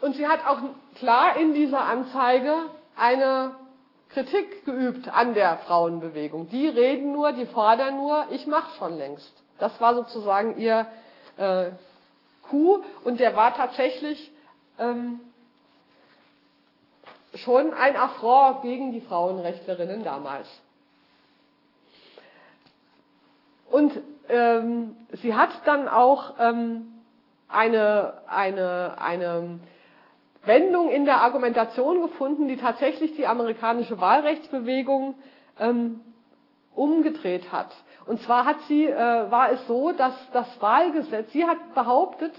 Und sie hat auch klar in dieser Anzeige eine Kritik geübt an der Frauenbewegung. Die reden nur, die fordern nur, ich mache schon längst. Das war sozusagen ihr äh, Coup und der war tatsächlich ähm, schon ein Affront gegen die Frauenrechtlerinnen damals. Und ähm, sie hat dann auch ähm, eine, eine, eine Wendung in der Argumentation gefunden, die tatsächlich die amerikanische Wahlrechtsbewegung ähm, umgedreht hat. Und zwar hat sie, äh, war es so, dass das Wahlgesetz, sie hat behauptet,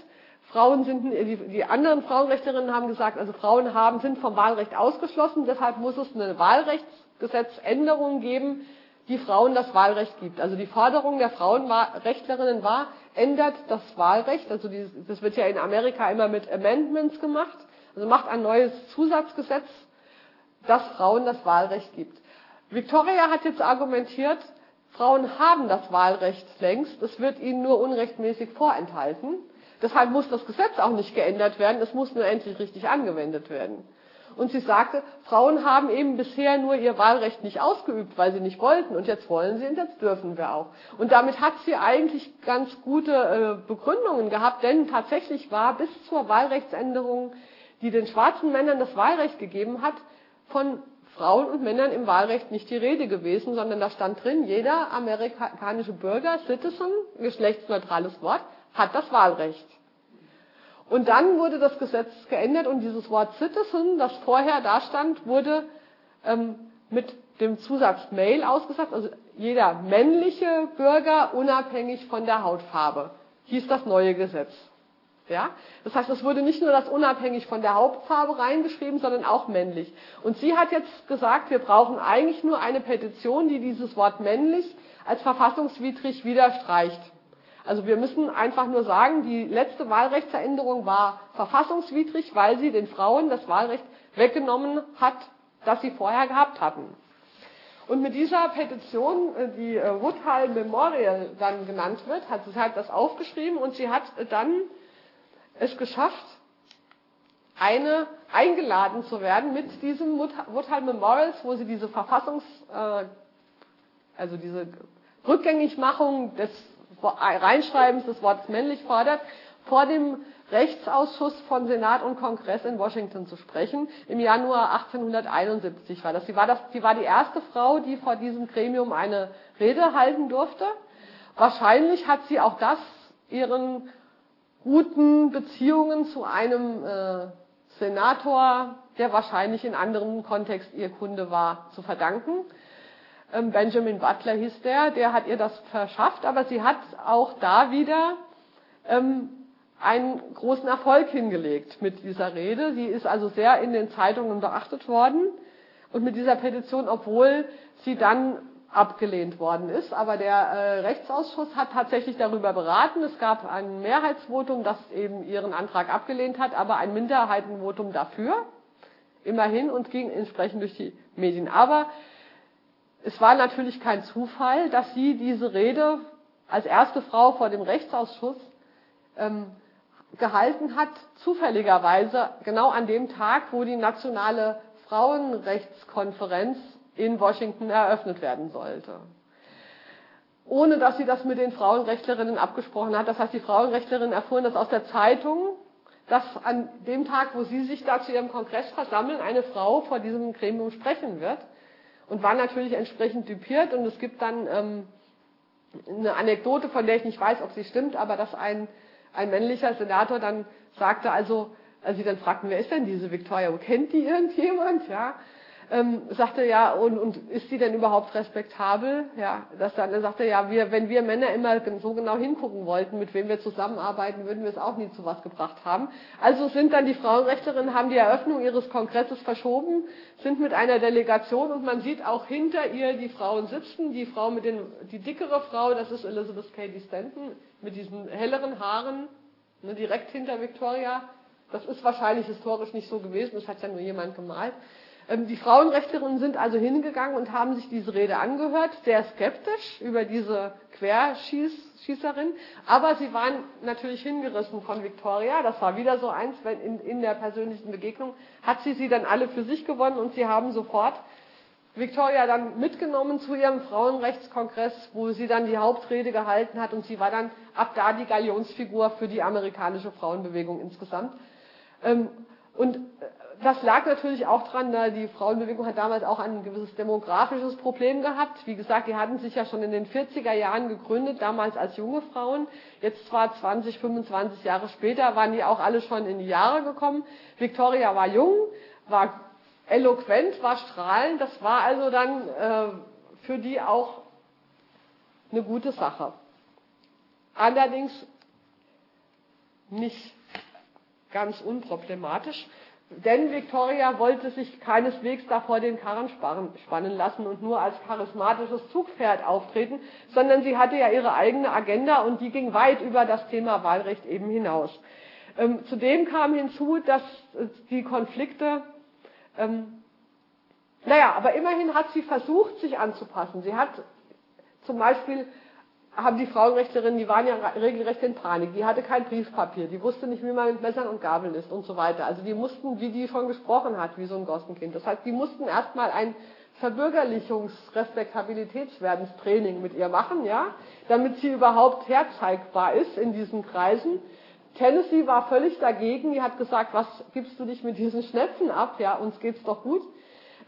Frauen sind, die, die anderen Frauenrechtlerinnen haben gesagt, also Frauen haben, sind vom Wahlrecht ausgeschlossen, deshalb muss es eine Wahlrechtsgesetzänderung geben, die Frauen das Wahlrecht gibt. Also die Forderung der Frauenrechtlerinnen war, ändert das Wahlrecht, also die, das wird ja in Amerika immer mit Amendments gemacht, also macht ein neues Zusatzgesetz, das Frauen das Wahlrecht gibt. Victoria hat jetzt argumentiert, Frauen haben das Wahlrecht längst, es wird ihnen nur unrechtmäßig vorenthalten. Deshalb muss das Gesetz auch nicht geändert werden, es muss nur endlich richtig angewendet werden. Und sie sagte, Frauen haben eben bisher nur ihr Wahlrecht nicht ausgeübt, weil sie nicht wollten. Und jetzt wollen sie und jetzt dürfen wir auch. Und damit hat sie eigentlich ganz gute äh, Begründungen gehabt, denn tatsächlich war bis zur Wahlrechtsänderung, die den schwarzen Männern das Wahlrecht gegeben hat, von Frauen und Männern im Wahlrecht nicht die Rede gewesen, sondern da stand drin, jeder amerikanische Bürger, Citizen, geschlechtsneutrales Wort, hat das Wahlrecht. Und dann wurde das Gesetz geändert und dieses Wort Citizen, das vorher da stand, wurde ähm, mit dem Zusatz Male ausgesetzt, also jeder männliche Bürger unabhängig von der Hautfarbe, hieß das neue Gesetz. Ja? Das heißt, es wurde nicht nur das unabhängig von der Hautfarbe reingeschrieben, sondern auch männlich. Und sie hat jetzt gesagt, wir brauchen eigentlich nur eine Petition, die dieses Wort männlich als verfassungswidrig wieder streicht. Also wir müssen einfach nur sagen, die letzte Wahlrechtsveränderung war verfassungswidrig, weil sie den Frauen das Wahlrecht weggenommen hat, das sie vorher gehabt hatten. Und mit dieser Petition, äh, die äh, Woodhull Memorial dann genannt wird, hat sie halt das aufgeschrieben und sie hat dann es geschafft, eine eingeladen zu werden mit diesem Woodhull Memorials, wo sie diese Verfassungs, äh, also diese Rückgängigmachung des Reinschreibens des Wortes männlich fordert, vor dem Rechtsausschuss von Senat und Kongress in Washington zu sprechen. Im Januar 1871 war das. Sie war, das, sie war die erste Frau, die vor diesem Gremium eine Rede halten durfte. Wahrscheinlich hat sie auch das ihren guten Beziehungen zu einem äh, Senator, der wahrscheinlich in anderem Kontext ihr Kunde war, zu verdanken. Ähm, Benjamin Butler hieß der, der hat ihr das verschafft, aber sie hat auch da wieder ähm, einen großen Erfolg hingelegt mit dieser Rede. Sie ist also sehr in den Zeitungen beachtet worden und mit dieser Petition, obwohl sie dann abgelehnt worden ist. Aber der äh, Rechtsausschuss hat tatsächlich darüber beraten. Es gab ein Mehrheitsvotum, das eben ihren Antrag abgelehnt hat, aber ein Minderheitenvotum dafür. Immerhin und ging entsprechend durch die Medien. Aber es war natürlich kein Zufall, dass sie diese Rede als erste Frau vor dem Rechtsausschuss ähm, gehalten hat, zufälligerweise genau an dem Tag, wo die nationale Frauenrechtskonferenz in Washington eröffnet werden sollte. Ohne dass sie das mit den Frauenrechtlerinnen abgesprochen hat. Das heißt, die Frauenrechtlerinnen erfuhren das aus der Zeitung, dass an dem Tag, wo sie sich da zu ihrem Kongress versammeln, eine Frau vor diesem Gremium sprechen wird und waren natürlich entsprechend düpiert. Und es gibt dann ähm, eine Anekdote, von der ich nicht weiß, ob sie stimmt, aber dass ein, ein männlicher Senator dann sagte, also, als sie dann fragten, wer ist denn diese Victoria? Kennt die irgendjemand? Ja ähm, sagte ja, und, und ist sie denn überhaupt respektabel? Ja, dass dann er sagte, ja, wir, wenn wir Männer immer so genau hingucken wollten, mit wem wir zusammenarbeiten, würden wir es auch nie zu was gebracht haben. Also sind dann die Frauenrechtlerinnen, haben die Eröffnung ihres Kongresses verschoben, sind mit einer Delegation und man sieht auch hinter ihr die Frauen sitzen, die Frau mit den, die dickere Frau, das ist Elizabeth Cady Stanton, mit diesen helleren Haaren, ne, direkt hinter Victoria. Das ist wahrscheinlich historisch nicht so gewesen, das hat ja nur jemand gemalt. Ähm, die Frauenrechtlerinnen sind also hingegangen und haben sich diese Rede angehört, sehr skeptisch über diese Querschießerin, aber sie waren natürlich hingerissen von Victoria. Das war wieder so eins, wenn in, in der persönlichen Begegnung hat sie sie dann alle für sich gewonnen und sie haben sofort Victoria dann mitgenommen zu ihrem Frauenrechtskongress, wo sie dann die Hauptrede gehalten hat und sie war dann ab da die Galionsfigur für die amerikanische Frauenbewegung insgesamt. Ähm, und das lag natürlich auch dran, da die Frauenbewegung hat damals auch ein gewisses demografisches Problem gehabt. Wie gesagt, die hatten sich ja schon in den 40er Jahren gegründet, damals als junge Frauen. Jetzt zwar 20, 25 Jahre später waren die auch alle schon in die Jahre gekommen. Victoria war jung, war eloquent, war strahlend. Das war also dann äh, für die auch eine gute Sache. Allerdings nicht ganz unproblematisch. Denn Victoria wollte sich keineswegs da vor den Karren spannen lassen und nur als charismatisches Zugpferd auftreten, sondern sie hatte ja ihre eigene Agenda und die ging weit über das Thema Wahlrecht eben hinaus. Ähm, zudem kam hinzu, dass die Konflikte, ähm, naja, aber immerhin hat sie versucht, sich anzupassen. Sie hat zum Beispiel haben die Frauenrechtlerinnen, die waren ja regelrecht in Panik. Die hatte kein Briefpapier, die wusste nicht, wie man mit Messern und Gabeln isst und so weiter. Also die mussten, wie die schon gesprochen hat, wie so ein Gossenkind. Das heißt, die mussten erstmal ein Verbürgerlichungs-, Respektabilitätswerdenstraining mit ihr machen, ja, damit sie überhaupt herzeigbar ist in diesen Kreisen. Tennessee war völlig dagegen. Die hat gesagt, was gibst du dich mit diesen Schnäpsen ab? Ja, uns geht's doch gut.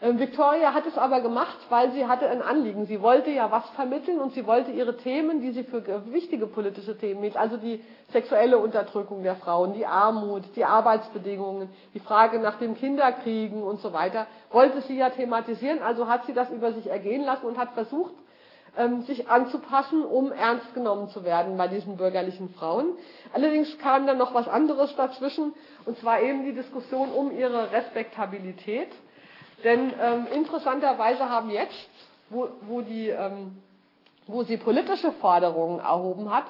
Ähm, Victoria hat es aber gemacht, weil sie hatte ein Anliegen. Sie wollte ja was vermitteln und sie wollte ihre Themen, die sie für wichtige politische Themen hielt, also die sexuelle Unterdrückung der Frauen, die Armut, die Arbeitsbedingungen, die Frage nach dem Kinderkriegen und so weiter, wollte sie ja thematisieren. Also hat sie das über sich ergehen lassen und hat versucht, ähm, sich anzupassen, um ernst genommen zu werden bei diesen bürgerlichen Frauen. Allerdings kam dann noch was anderes dazwischen, und zwar eben die Diskussion um ihre Respektabilität. Denn ähm, interessanterweise haben jetzt, wo, wo, die, ähm, wo sie politische Forderungen erhoben hat,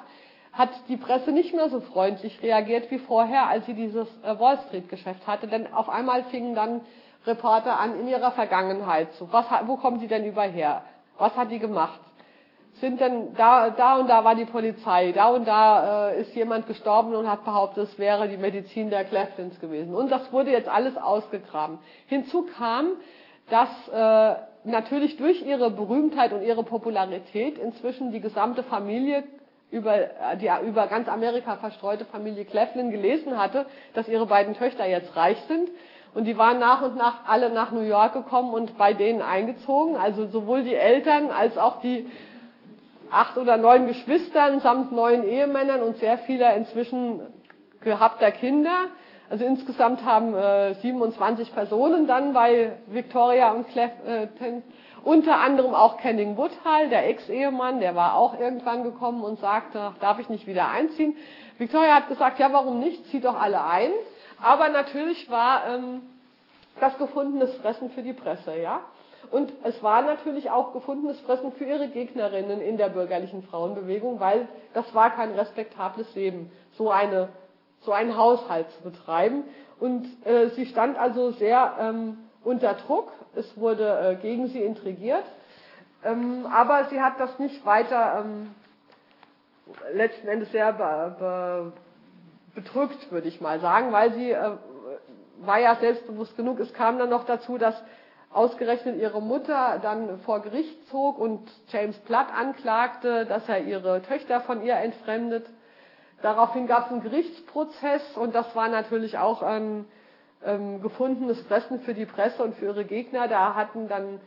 hat die Presse nicht mehr so freundlich reagiert wie vorher, als sie dieses äh, Wall Street Geschäft hatte. Denn auf einmal fingen dann Reporter an in ihrer Vergangenheit zu. Was, wo kommen sie denn überher? Was hat die gemacht? Sind denn da, da und da war die Polizei, da und da äh, ist jemand gestorben und hat behauptet, es wäre die Medizin der Cleflins gewesen. Und das wurde jetzt alles ausgegraben. Hinzu kam, dass äh, natürlich durch ihre Berühmtheit und ihre Popularität inzwischen die gesamte Familie über die über ganz Amerika verstreute Familie Cleflin gelesen hatte, dass ihre beiden Töchter jetzt reich sind. Und die waren nach und nach alle nach New York gekommen und bei denen eingezogen. Also sowohl die Eltern als auch die acht oder neun Geschwistern samt neun Ehemännern und sehr vieler inzwischen gehabter Kinder. Also insgesamt haben äh, 27 Personen dann bei Victoria und Clef, äh, Unter anderem auch Kenning Woodhull, der Ex-Ehemann, der war auch irgendwann gekommen und sagte, darf ich nicht wieder einziehen. Victoria hat gesagt, ja, warum nicht, zieht doch alle ein. Aber natürlich war ähm, das gefundenes Fressen für die Presse, ja. Und es war natürlich auch gefundenes Fressen für ihre Gegnerinnen in der bürgerlichen Frauenbewegung, weil das war kein respektables Leben, so eine so einen Haushalt zu betreiben. Und äh, sie stand also sehr ähm, unter Druck. Es wurde äh, gegen sie intrigiert. Ähm, aber sie hat das nicht weiter ähm, letzten Endes sehr be, be, bedrückt, würde ich mal sagen, weil sie äh, war ja selbstbewusst genug. Es kam dann noch dazu, dass ausgerechnet ihre Mutter dann vor Gericht zog und James Platt anklagte, dass er ihre Töchter von ihr entfremdet. Daraufhin gab es einen Gerichtsprozess und das war natürlich auch ein ähm, gefundenes Fressen für die Presse und für ihre Gegner. Da hatten dann,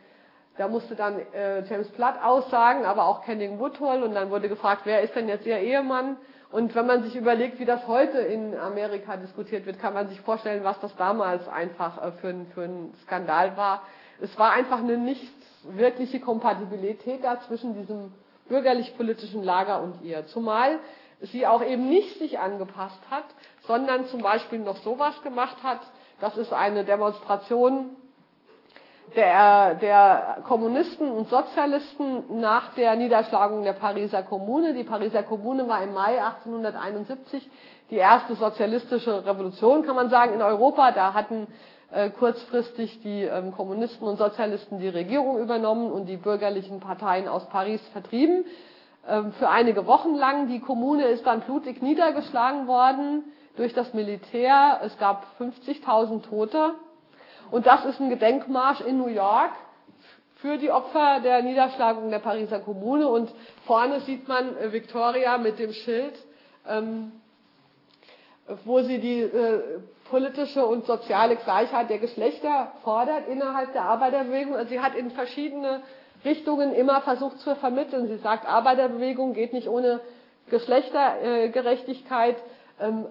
da musste dann äh, James Platt aussagen, aber auch Kenning Woodhull und dann wurde gefragt, wer ist denn jetzt ihr Ehemann? Und wenn man sich überlegt, wie das heute in Amerika diskutiert wird, kann man sich vorstellen, was das damals einfach äh, für, ein, für ein Skandal war. Es war einfach eine nicht wirkliche Kompatibilität da zwischen diesem bürgerlich-politischen Lager und ihr. Zumal sie auch eben nicht sich angepasst hat, sondern zum Beispiel noch sowas gemacht hat. Das ist eine Demonstration der, der Kommunisten und Sozialisten nach der Niederschlagung der Pariser Kommune. Die Pariser Kommune war im Mai 1871 die erste sozialistische Revolution, kann man sagen, in Europa. Da hatten äh, kurzfristig die ähm, Kommunisten und Sozialisten die Regierung übernommen und die bürgerlichen Parteien aus Paris vertrieben. Ähm, für einige Wochen lang. Die Kommune ist dann blutig niedergeschlagen worden durch das Militär. Es gab 50.000 Tote. Und das ist ein Gedenkmarsch in New York für die Opfer der Niederschlagung der Pariser Kommune. Und vorne sieht man äh, Victoria mit dem Schild, ähm, wo sie die äh, politische und soziale Gleichheit der Geschlechter fordert innerhalb der Arbeiterbewegung. Also sie hat in verschiedene Richtungen immer versucht zu vermitteln. Sie sagt, Arbeiterbewegung geht nicht ohne Geschlechtergerechtigkeit, ähm,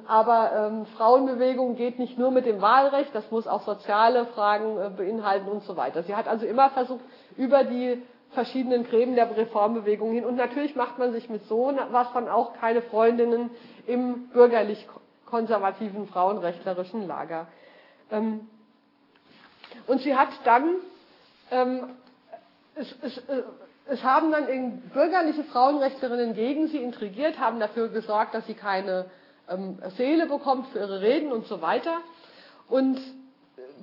aber ähm, Frauenbewegung geht nicht nur mit dem Wahlrecht, das muss auch soziale Fragen äh, beinhalten und so weiter. Sie hat also immer versucht, über die verschiedenen Gräben der Reformbewegung hin. Und natürlich macht man sich mit so was dann auch keine Freundinnen im bürgerlich-konservativen frauenrechtlerischen Lager. Ähm, und sie hat dann es, es, äh, es haben dann bürgerliche Frauenrechtlerinnen gegen sie intrigiert, haben dafür gesorgt, dass sie keine ähm, Seele bekommt für ihre Reden und so weiter. Und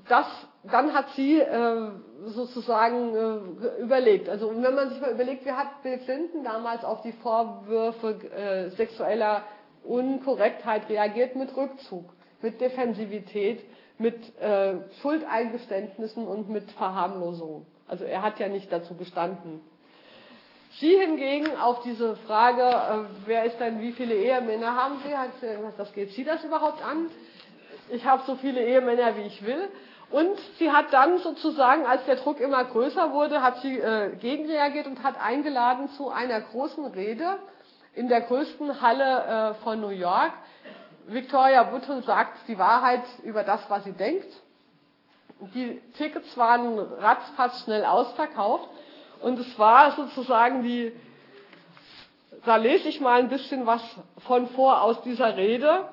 das, dann hat sie äh, sozusagen äh, überlegt. Also wenn man sich mal überlegt, wie hat Bill Clinton damals auf die Vorwürfe äh, sexueller Unkorrektheit reagiert mit Rückzug, mit Defensivität, mit äh, Schuldeingeständnissen und mit Verharmlosung. Also er hat ja nicht dazu gestanden. Sie hingegen auf diese Frage, äh, wer ist denn, wie viele Ehemänner haben Sie, hat sie gesagt, das geht Sie das überhaupt an? Ich habe so viele Ehemänner, wie ich will. Und sie hat dann sozusagen, als der Druck immer größer wurde, hat sie äh, gegenreagiert und hat eingeladen zu einer großen Rede in der größten Halle äh, von New York. Victoria Woodhull sagt die Wahrheit über das, was sie denkt. Die Tickets waren ratzfatz schnell ausverkauft und es war sozusagen die, da lese ich mal ein bisschen was von vor aus dieser Rede.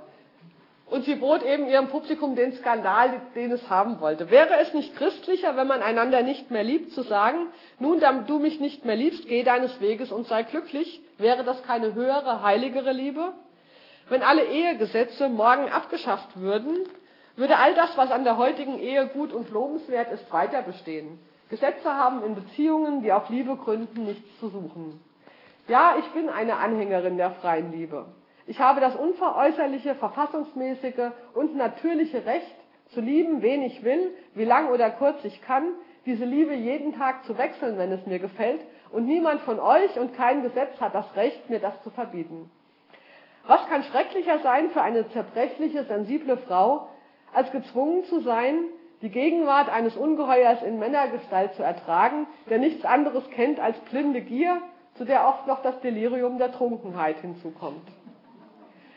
Und sie bot eben ihrem Publikum den Skandal, den es haben wollte. Wäre es nicht christlicher, wenn man einander nicht mehr liebt, zu sagen, nun, da du mich nicht mehr liebst, geh deines Weges und sei glücklich? Wäre das keine höhere, heiligere Liebe? Wenn alle Ehegesetze morgen abgeschafft würden, würde all das, was an der heutigen Ehe gut und lobenswert ist, weiter bestehen. Gesetze haben in Beziehungen, die auf Liebe gründen, nichts zu suchen. Ja, ich bin eine Anhängerin der freien Liebe. Ich habe das unveräußerliche, verfassungsmäßige und natürliche Recht, zu lieben, wen ich will, wie lang oder kurz ich kann, diese Liebe jeden Tag zu wechseln, wenn es mir gefällt, und niemand von euch und kein Gesetz hat das Recht, mir das zu verbieten. Was kann schrecklicher sein für eine zerbrechliche, sensible Frau, als gezwungen zu sein, die Gegenwart eines Ungeheuers in Männergestalt zu ertragen, der nichts anderes kennt als blinde Gier, zu der oft noch das Delirium der Trunkenheit hinzukommt.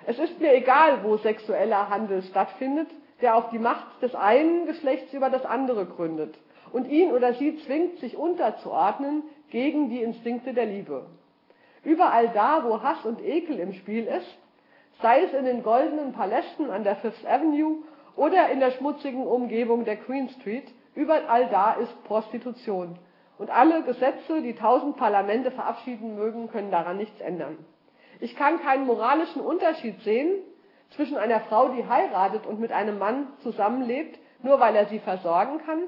Es ist mir egal, wo sexueller Handel stattfindet, der auf die Macht des einen Geschlechts über das andere gründet. und ihn oder sie zwingt, sich unterzuordnen gegen die Instinkte der Liebe. Überall da, wo Hass und Ekel im Spiel ist, sei es in den goldenen Palästen an der Fifth Avenue oder in der schmutzigen Umgebung der Queen Street, überall da ist Prostitution. Und alle Gesetze, die tausend Parlamente verabschieden mögen, können daran nichts ändern. Ich kann keinen moralischen Unterschied sehen zwischen einer Frau, die heiratet und mit einem Mann zusammenlebt, nur weil er sie versorgen kann,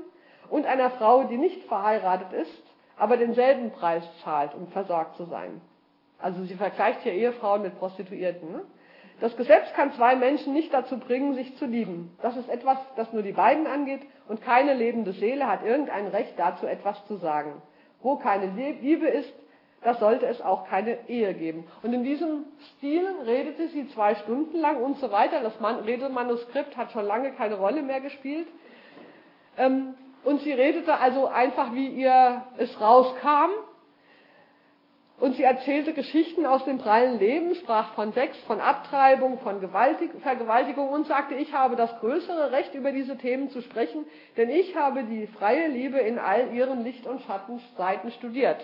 und einer Frau, die nicht verheiratet ist, aber denselben Preis zahlt, um versorgt zu sein. Also sie vergleicht hier Ehefrauen mit Prostituierten. Ne? Das Gesetz kann zwei Menschen nicht dazu bringen, sich zu lieben. Das ist etwas, das nur die beiden angeht und keine lebende Seele hat irgendein Recht dazu etwas zu sagen. Wo keine Liebe ist, da sollte es auch keine Ehe geben. Und in diesem Stil redete sie zwei Stunden lang und so weiter. Das Redemanuskript hat schon lange keine Rolle mehr gespielt. Ähm, und sie redete also einfach, wie ihr es rauskam und sie erzählte Geschichten aus dem prallen Leben, sprach von Sex, von Abtreibung, von Gewaltig Vergewaltigung und sagte, ich habe das größere Recht, über diese Themen zu sprechen, denn ich habe die freie Liebe in all ihren Licht- und Schattenseiten studiert.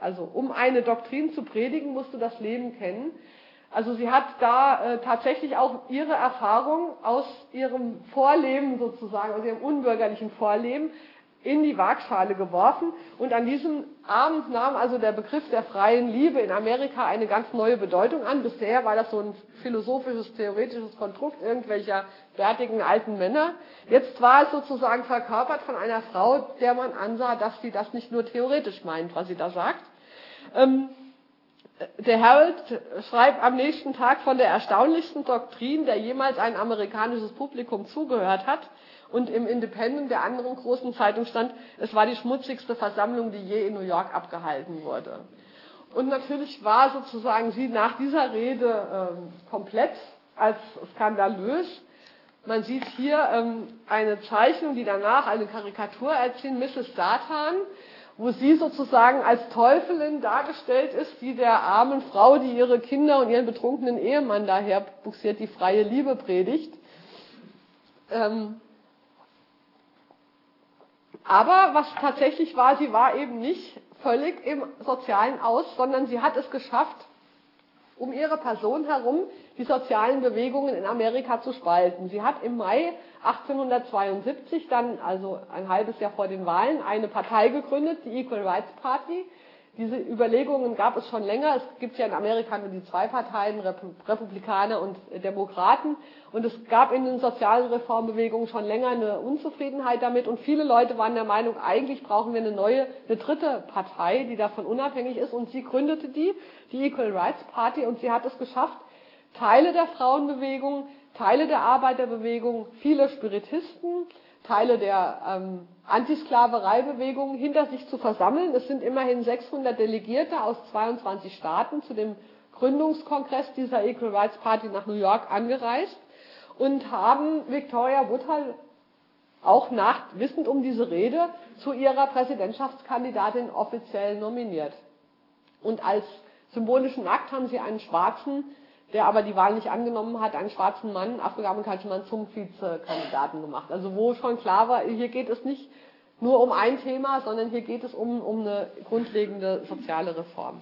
Also um eine Doktrin zu predigen, musst du das Leben kennen. Also sie hat da äh, tatsächlich auch ihre Erfahrung aus ihrem Vorleben sozusagen, aus ihrem unbürgerlichen Vorleben in die Waagschale geworfen. Und an diesem Abend nahm also der Begriff der freien Liebe in Amerika eine ganz neue Bedeutung an. Bisher war das so ein philosophisches, theoretisches Konstrukt irgendwelcher bärtigen alten Männer. Jetzt war es sozusagen verkörpert von einer Frau, der man ansah, dass sie das nicht nur theoretisch meint, was sie da sagt. Ähm, der Herald schreibt am nächsten Tag von der erstaunlichsten Doktrin, der jemals ein amerikanisches Publikum zugehört hat und im Independent, der anderen großen Zeitung stand, es war die schmutzigste Versammlung, die je in New York abgehalten wurde. Und natürlich war sozusagen sie nach dieser Rede ähm, komplett als skandalös. Man sieht hier ähm, eine Zeichnung, die danach eine Karikatur erzählt, Mrs. Satan, wo sie sozusagen als Teufelin dargestellt ist, die der armen Frau, die ihre Kinder und ihren betrunkenen Ehemann daher buxiert, die freie Liebe predigt. Ähm, aber was tatsächlich war, sie war eben nicht völlig im Sozialen aus, sondern sie hat es geschafft, um ihre Person herum die sozialen Bewegungen in Amerika zu spalten. Sie hat im Mai 1872 dann, also ein halbes Jahr vor den Wahlen, eine Partei gegründet, die Equal Rights Party, diese Überlegungen gab es schon länger. Es gibt ja in Amerika nur die zwei Parteien, Republikaner und Demokraten. Und es gab in den sozialen Reformbewegungen schon länger eine Unzufriedenheit damit. Und viele Leute waren der Meinung, eigentlich brauchen wir eine neue, eine dritte Partei, die davon unabhängig ist. Und sie gründete die, die Equal Rights Party. Und sie hat es geschafft, Teile der Frauenbewegung, Teile der Arbeiterbewegung, viele Spiritisten, Teile der ähm, Antisklavereibewegung hinter sich zu versammeln. Es sind immerhin 600 Delegierte aus 22 Staaten zu dem Gründungskongress dieser Equal Rights Party nach New York angereist und haben Victoria Woodhull auch nach, wissend um diese Rede zu ihrer Präsidentschaftskandidatin offiziell nominiert. Und als symbolischen Akt haben sie einen schwarzen der aber die Wahl nicht angenommen hat, einen schwarzen Mann, afroamerikanischen Mann zum Vizekandidaten gemacht. Also wo schon klar war, hier geht es nicht nur um ein Thema, sondern hier geht es um, um eine grundlegende soziale Reform.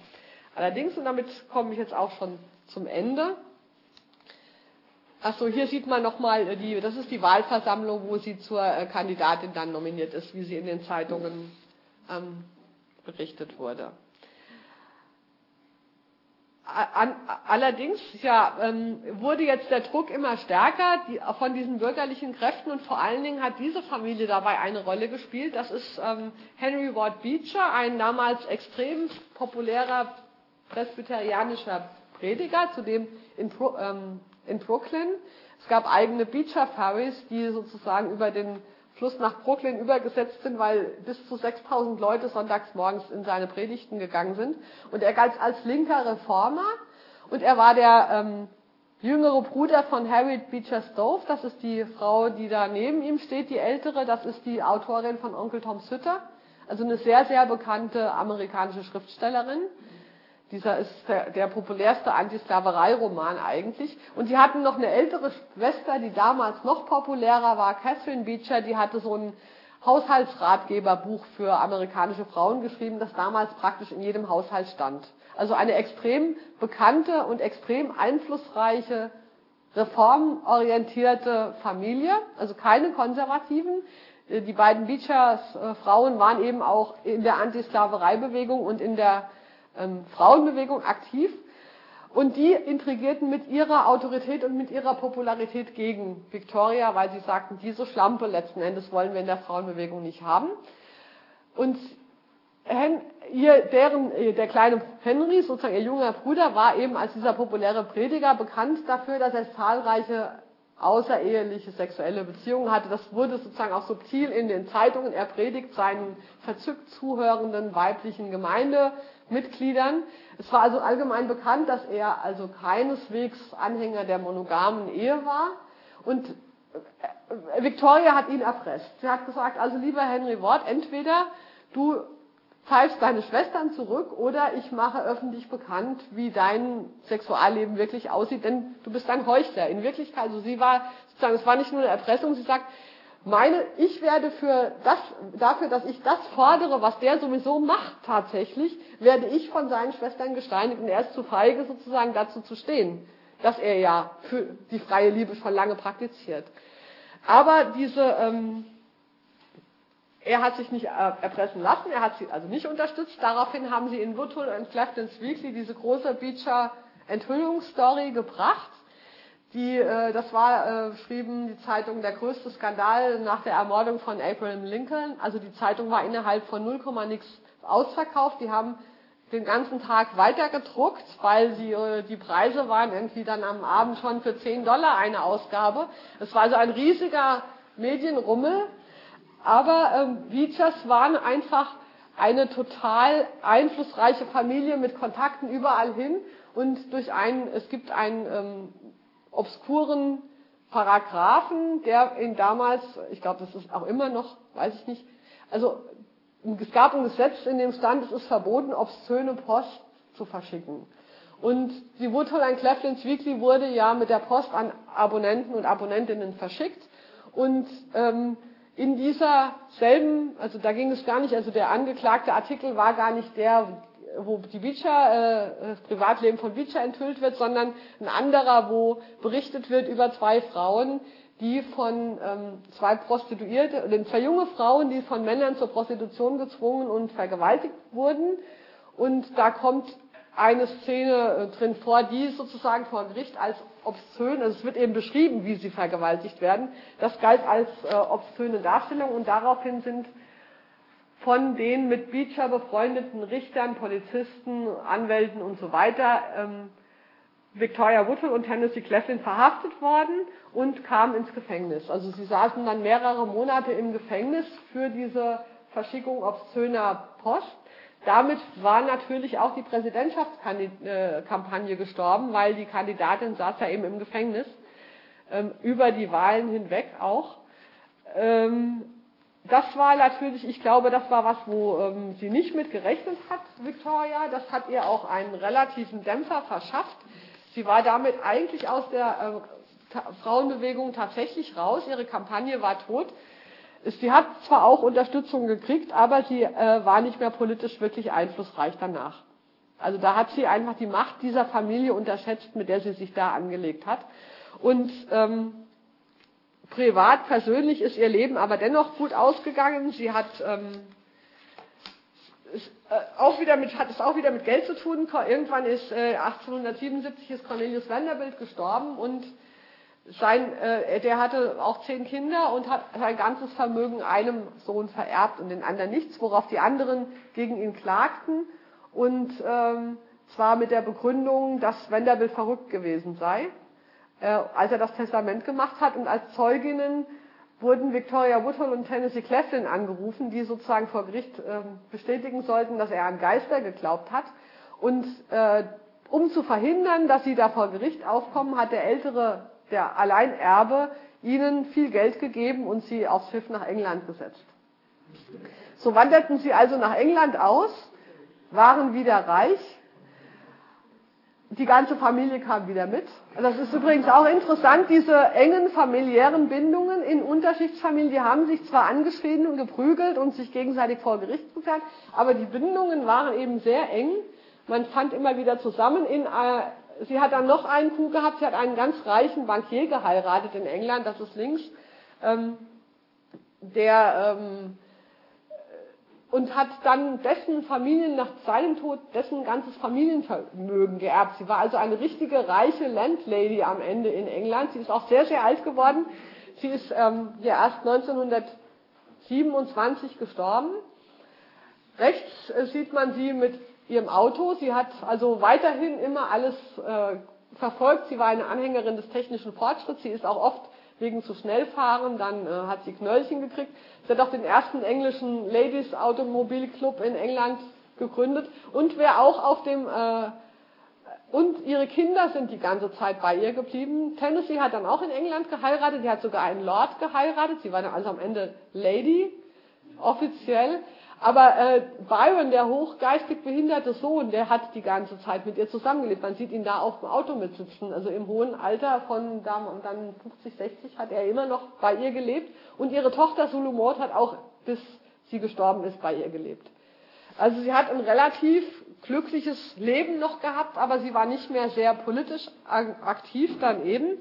Allerdings, und damit komme ich jetzt auch schon zum Ende. Achso, hier sieht man nochmal, die, das ist die Wahlversammlung, wo sie zur äh, Kandidatin dann nominiert ist, wie sie in den Zeitungen ähm, berichtet wurde. Allerdings ja, ähm, wurde jetzt der Druck immer stärker von diesen bürgerlichen Kräften und vor allen Dingen hat diese Familie dabei eine Rolle gespielt. Das ist ähm, Henry Ward Beecher, ein damals extrem populärer presbyterianischer Prediger, zudem in, ähm, in Brooklyn. Es gab eigene Beecher Ferries, die sozusagen über den Fluss nach Brooklyn übergesetzt sind, weil bis zu 6000 Leute sonntags morgens in seine Predigten gegangen sind. Und er galt als linker Reformer und er war der ähm, jüngere Bruder von Harriet Beecher Stowe. Das ist die Frau, die da neben ihm steht, die ältere. Das ist die Autorin von Onkel Tom Sütter. Also eine sehr, sehr bekannte amerikanische Schriftstellerin. Dieser ist der, der populärste Antisklaverei-Roman eigentlich. Und sie hatten noch eine ältere Schwester, die damals noch populärer war, Catherine Beecher, die hatte so einen Haushaltsratgeberbuch für amerikanische Frauen geschrieben, das damals praktisch in jedem Haushalt stand. Also eine extrem bekannte und extrem einflussreiche, reformorientierte Familie, also keine Konservativen. Die beiden Beechers äh, Frauen waren eben auch in der Antisklavereibewegung und in der ähm, Frauenbewegung aktiv. Und die intrigierten mit ihrer Autorität und mit ihrer Popularität gegen Victoria, weil sie sagten, diese Schlampe letzten Endes wollen wir in der Frauenbewegung nicht haben. Und ihr, deren, der kleine Henry, sozusagen ihr junger Bruder, war eben als dieser populäre Prediger bekannt dafür, dass er zahlreiche außereheliche sexuelle Beziehungen hatte. Das wurde sozusagen auch subtil in den Zeitungen. Er predigt seinen verzückt zuhörenden weiblichen Gemeindemitgliedern. Es war also allgemein bekannt, dass er also keineswegs Anhänger der monogamen Ehe war. Und äh, Victoria hat ihn erpresst. Sie hat gesagt, also lieber Henry Ward, entweder du pfeifst deine Schwestern zurück oder ich mache öffentlich bekannt, wie dein Sexualleben wirklich aussieht, denn du bist ein Heuchler. In Wirklichkeit, also sie war sozusagen, es war nicht nur eine Erpressung, sie sagt, meine, ich werde für das, dafür, dass ich das fordere, was der sowieso macht tatsächlich, werde ich von seinen Schwestern gesteinigt und er ist zu feige sozusagen dazu zu stehen, dass er ja für die freie Liebe schon lange praktiziert. Aber diese, ähm, er hat sich nicht erpressen lassen, er hat sie also nicht unterstützt. Daraufhin haben sie in Woodhull und Claftons Weekly diese große Beecher Enthüllungsstory gebracht die, äh, das war, äh, schrieben die Zeitung, der größte Skandal nach der Ermordung von Abraham Lincoln. Also die Zeitung war innerhalb von 0, nix ausverkauft. Die haben den ganzen Tag weiter gedruckt, weil sie, äh, die Preise waren irgendwie dann am Abend schon für 10 Dollar eine Ausgabe. Es war also ein riesiger Medienrummel. Aber ähm, Beachers waren einfach eine total einflussreiche Familie mit Kontakten überall hin und durch einen, es gibt ein ähm, obskuren Paragraphen, der in damals, ich glaube, das ist auch immer noch, weiß ich nicht, also es gab ein Gesetz, in dem stand, es ist verboten, obszöne Post zu verschicken. Und die Woodhull and Cleflin's Weekly wurde ja mit der Post an Abonnenten und Abonnentinnen verschickt. Und ähm, in dieser selben, also da ging es gar nicht, also der angeklagte Artikel war gar nicht der, wo die Beecher, äh, das Privatleben von Beecher enthüllt wird, sondern ein anderer, wo berichtet wird über zwei Frauen, die von ähm, zwei Prostituierte, oder zwei junge Frauen, die von Männern zur Prostitution gezwungen und vergewaltigt wurden. Und da kommt eine Szene äh, drin vor, die sozusagen vor Gericht als obszön, also es wird eben beschrieben, wie sie vergewaltigt werden. Das galt als äh, obszöne Darstellung und daraufhin sind von den mit Beecher befreundeten Richtern, Polizisten, Anwälten und so weiter ähm, Victoria Woodhull und Tennessee Cleflin verhaftet worden und kamen ins Gefängnis. Also sie saßen dann mehrere Monate im Gefängnis für diese Verschickung obszöner Post. Damit war natürlich auch die Präsidentschaftskampagne gestorben, weil die Kandidatin saß ja eben im Gefängnis, ähm, über die Wahlen hinweg auch. Ähm, das war natürlich, ich glaube, das war was, wo ähm, sie nicht mit gerechnet hat, Victoria. Das hat ihr auch einen relativen Dämpfer verschafft. Sie war damit eigentlich aus der Frauenbewegung tatsächlich raus. Ihre Kampagne war tot. Sie hat zwar auch Unterstützung gekriegt, aber sie äh, war nicht mehr politisch wirklich einflussreich danach. Also da hat sie einfach die Macht dieser Familie unterschätzt, mit der sie sich da angelegt hat. Und ähm, privat, persönlich ist ihr Leben aber dennoch gut ausgegangen. Sie hat ähm, ist, äh, auch wieder mit, hat es auch wieder mit Geld zu tun. Irgendwann ist äh, 1877 ist Cornelius Vanderbilt gestorben und sein, äh, der hatte auch zehn Kinder und hat sein ganzes Vermögen einem Sohn vererbt und den anderen nichts, worauf die anderen gegen ihn klagten und ähm, zwar mit der Begründung, dass Vanderbilt verrückt gewesen sei äh, als er das Testament gemacht hat. Und als Zeuginnen wurden Victoria Woodhull und Tennessee Cleflin angerufen, die sozusagen vor Gericht äh, bestätigen sollten, dass er an Geister geglaubt hat. Und äh, um zu verhindern, dass sie da vor Gericht aufkommen, hat der ältere, der Alleinerbe, ihnen viel Geld gegeben und sie aufs Schiff nach England gesetzt. So wanderten sie also nach England aus, waren wieder reich die ganze Familie kam wieder mit. Das ist übrigens auch interessant, diese engen familiären Bindungen in Unterschichtsfamilien, die haben sich zwar angeschrien und geprügelt und sich gegenseitig vor Gericht gefährt, aber die Bindungen waren eben sehr eng. Man fand immer wieder zusammen in, äh, sie hat dann noch einen Coup gehabt, sie hat einen ganz reichen Bankier geheiratet in England, das ist links, ähm, der, ähm, und hat dann dessen Familien nach seinem Tod dessen ganzes Familienvermögen geerbt. Sie war also eine richtige reiche Landlady am Ende in England. Sie ist auch sehr, sehr alt geworden. Sie ist ähm, ja erst 1927 gestorben. Rechts äh, sieht man sie mit ihrem Auto. Sie hat also weiterhin immer alles äh, verfolgt. Sie war eine Anhängerin des technischen Fortschritts. Sie ist auch oft wegen zu schnell fahren, dann äh, hat sie Knöllchen gekriegt. Sie hat auch den ersten englischen Ladies Automobilclub in England gegründet und wer auch auf dem äh, und ihre Kinder sind die ganze Zeit bei ihr geblieben. Tennessee hat dann auch in England geheiratet, die hat sogar einen Lord geheiratet, sie war dann also am Ende Lady, offiziell. Aber äh, Byron, der hochgeistig behinderte Sohn, der hat die ganze Zeit mit ihr zusammengelebt. Man sieht ihn da auf dem Auto mitsitzen. Also im hohen Alter von dann 50, 60 hat er immer noch bei ihr gelebt. Und ihre Tochter Sulumot hat auch bis sie gestorben ist bei ihr gelebt. Also sie hat ein relativ glückliches Leben noch gehabt, aber sie war nicht mehr sehr politisch aktiv dann eben.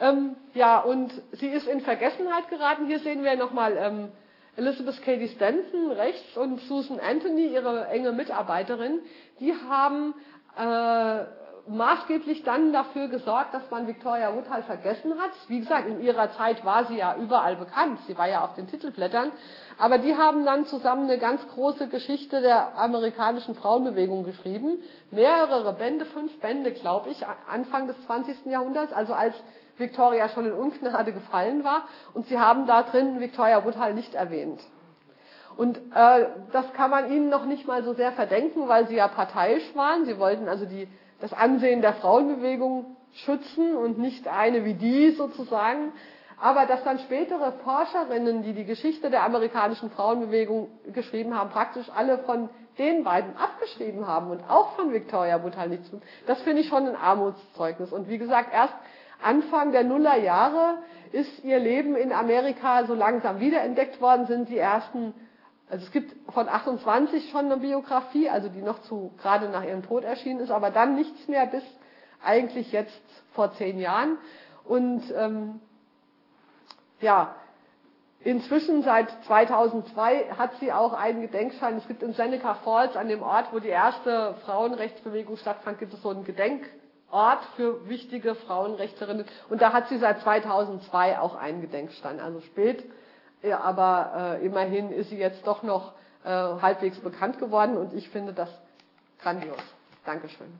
Ähm, ja, und sie ist in Vergessenheit geraten. Hier sehen wir nochmal ähm, Elizabeth Cady Stanton rechts und Susan Anthony, ihre enge Mitarbeiterin, die haben äh, maßgeblich dann dafür gesorgt, dass man Victoria Woodhull vergessen hat. Wie gesagt, in ihrer Zeit war sie ja überall bekannt. Sie war ja auf den Titelblättern. Aber die haben dann zusammen eine ganz große Geschichte der amerikanischen Frauenbewegung geschrieben. Mehrere Bände, fünf Bände, glaube ich, Anfang des 20. Jahrhunderts, also als Victoria schon in Ungnade gefallen war. Und sie haben da drin Victoria Woodhull nicht erwähnt. Und äh, das kann man ihnen noch nicht mal so sehr verdenken, weil sie ja parteiisch waren. Sie wollten also die, das Ansehen der Frauenbewegung schützen und nicht eine wie die sozusagen. Aber dass dann spätere Forscherinnen, die die Geschichte der amerikanischen Frauenbewegung geschrieben haben, praktisch alle von den beiden abgeschrieben haben und auch von Victoria Woodhull nichts das finde ich schon ein Armutszeugnis. Und wie gesagt, erst Anfang der Nullerjahre ist ihr Leben in Amerika so langsam wiederentdeckt worden, sind die ersten, also es gibt von 28 schon eine Biografie, also die noch zu, gerade nach ihrem Tod erschienen ist, aber dann nichts mehr bis eigentlich jetzt vor zehn Jahren. Und ähm, ja, inzwischen seit 2002 hat sie auch einen Gedenkstein. Es gibt in Seneca Falls, an dem Ort, wo die erste Frauenrechtsbewegung stattfand, gibt es so einen Gedenk Ort für wichtige Frauenrechterinnen. Und da hat sie seit 2002 auch einen Gedenkstein. Also spät, ja, aber äh, immerhin ist sie jetzt doch noch äh, halbwegs bekannt geworden und ich finde das grandios. Dankeschön.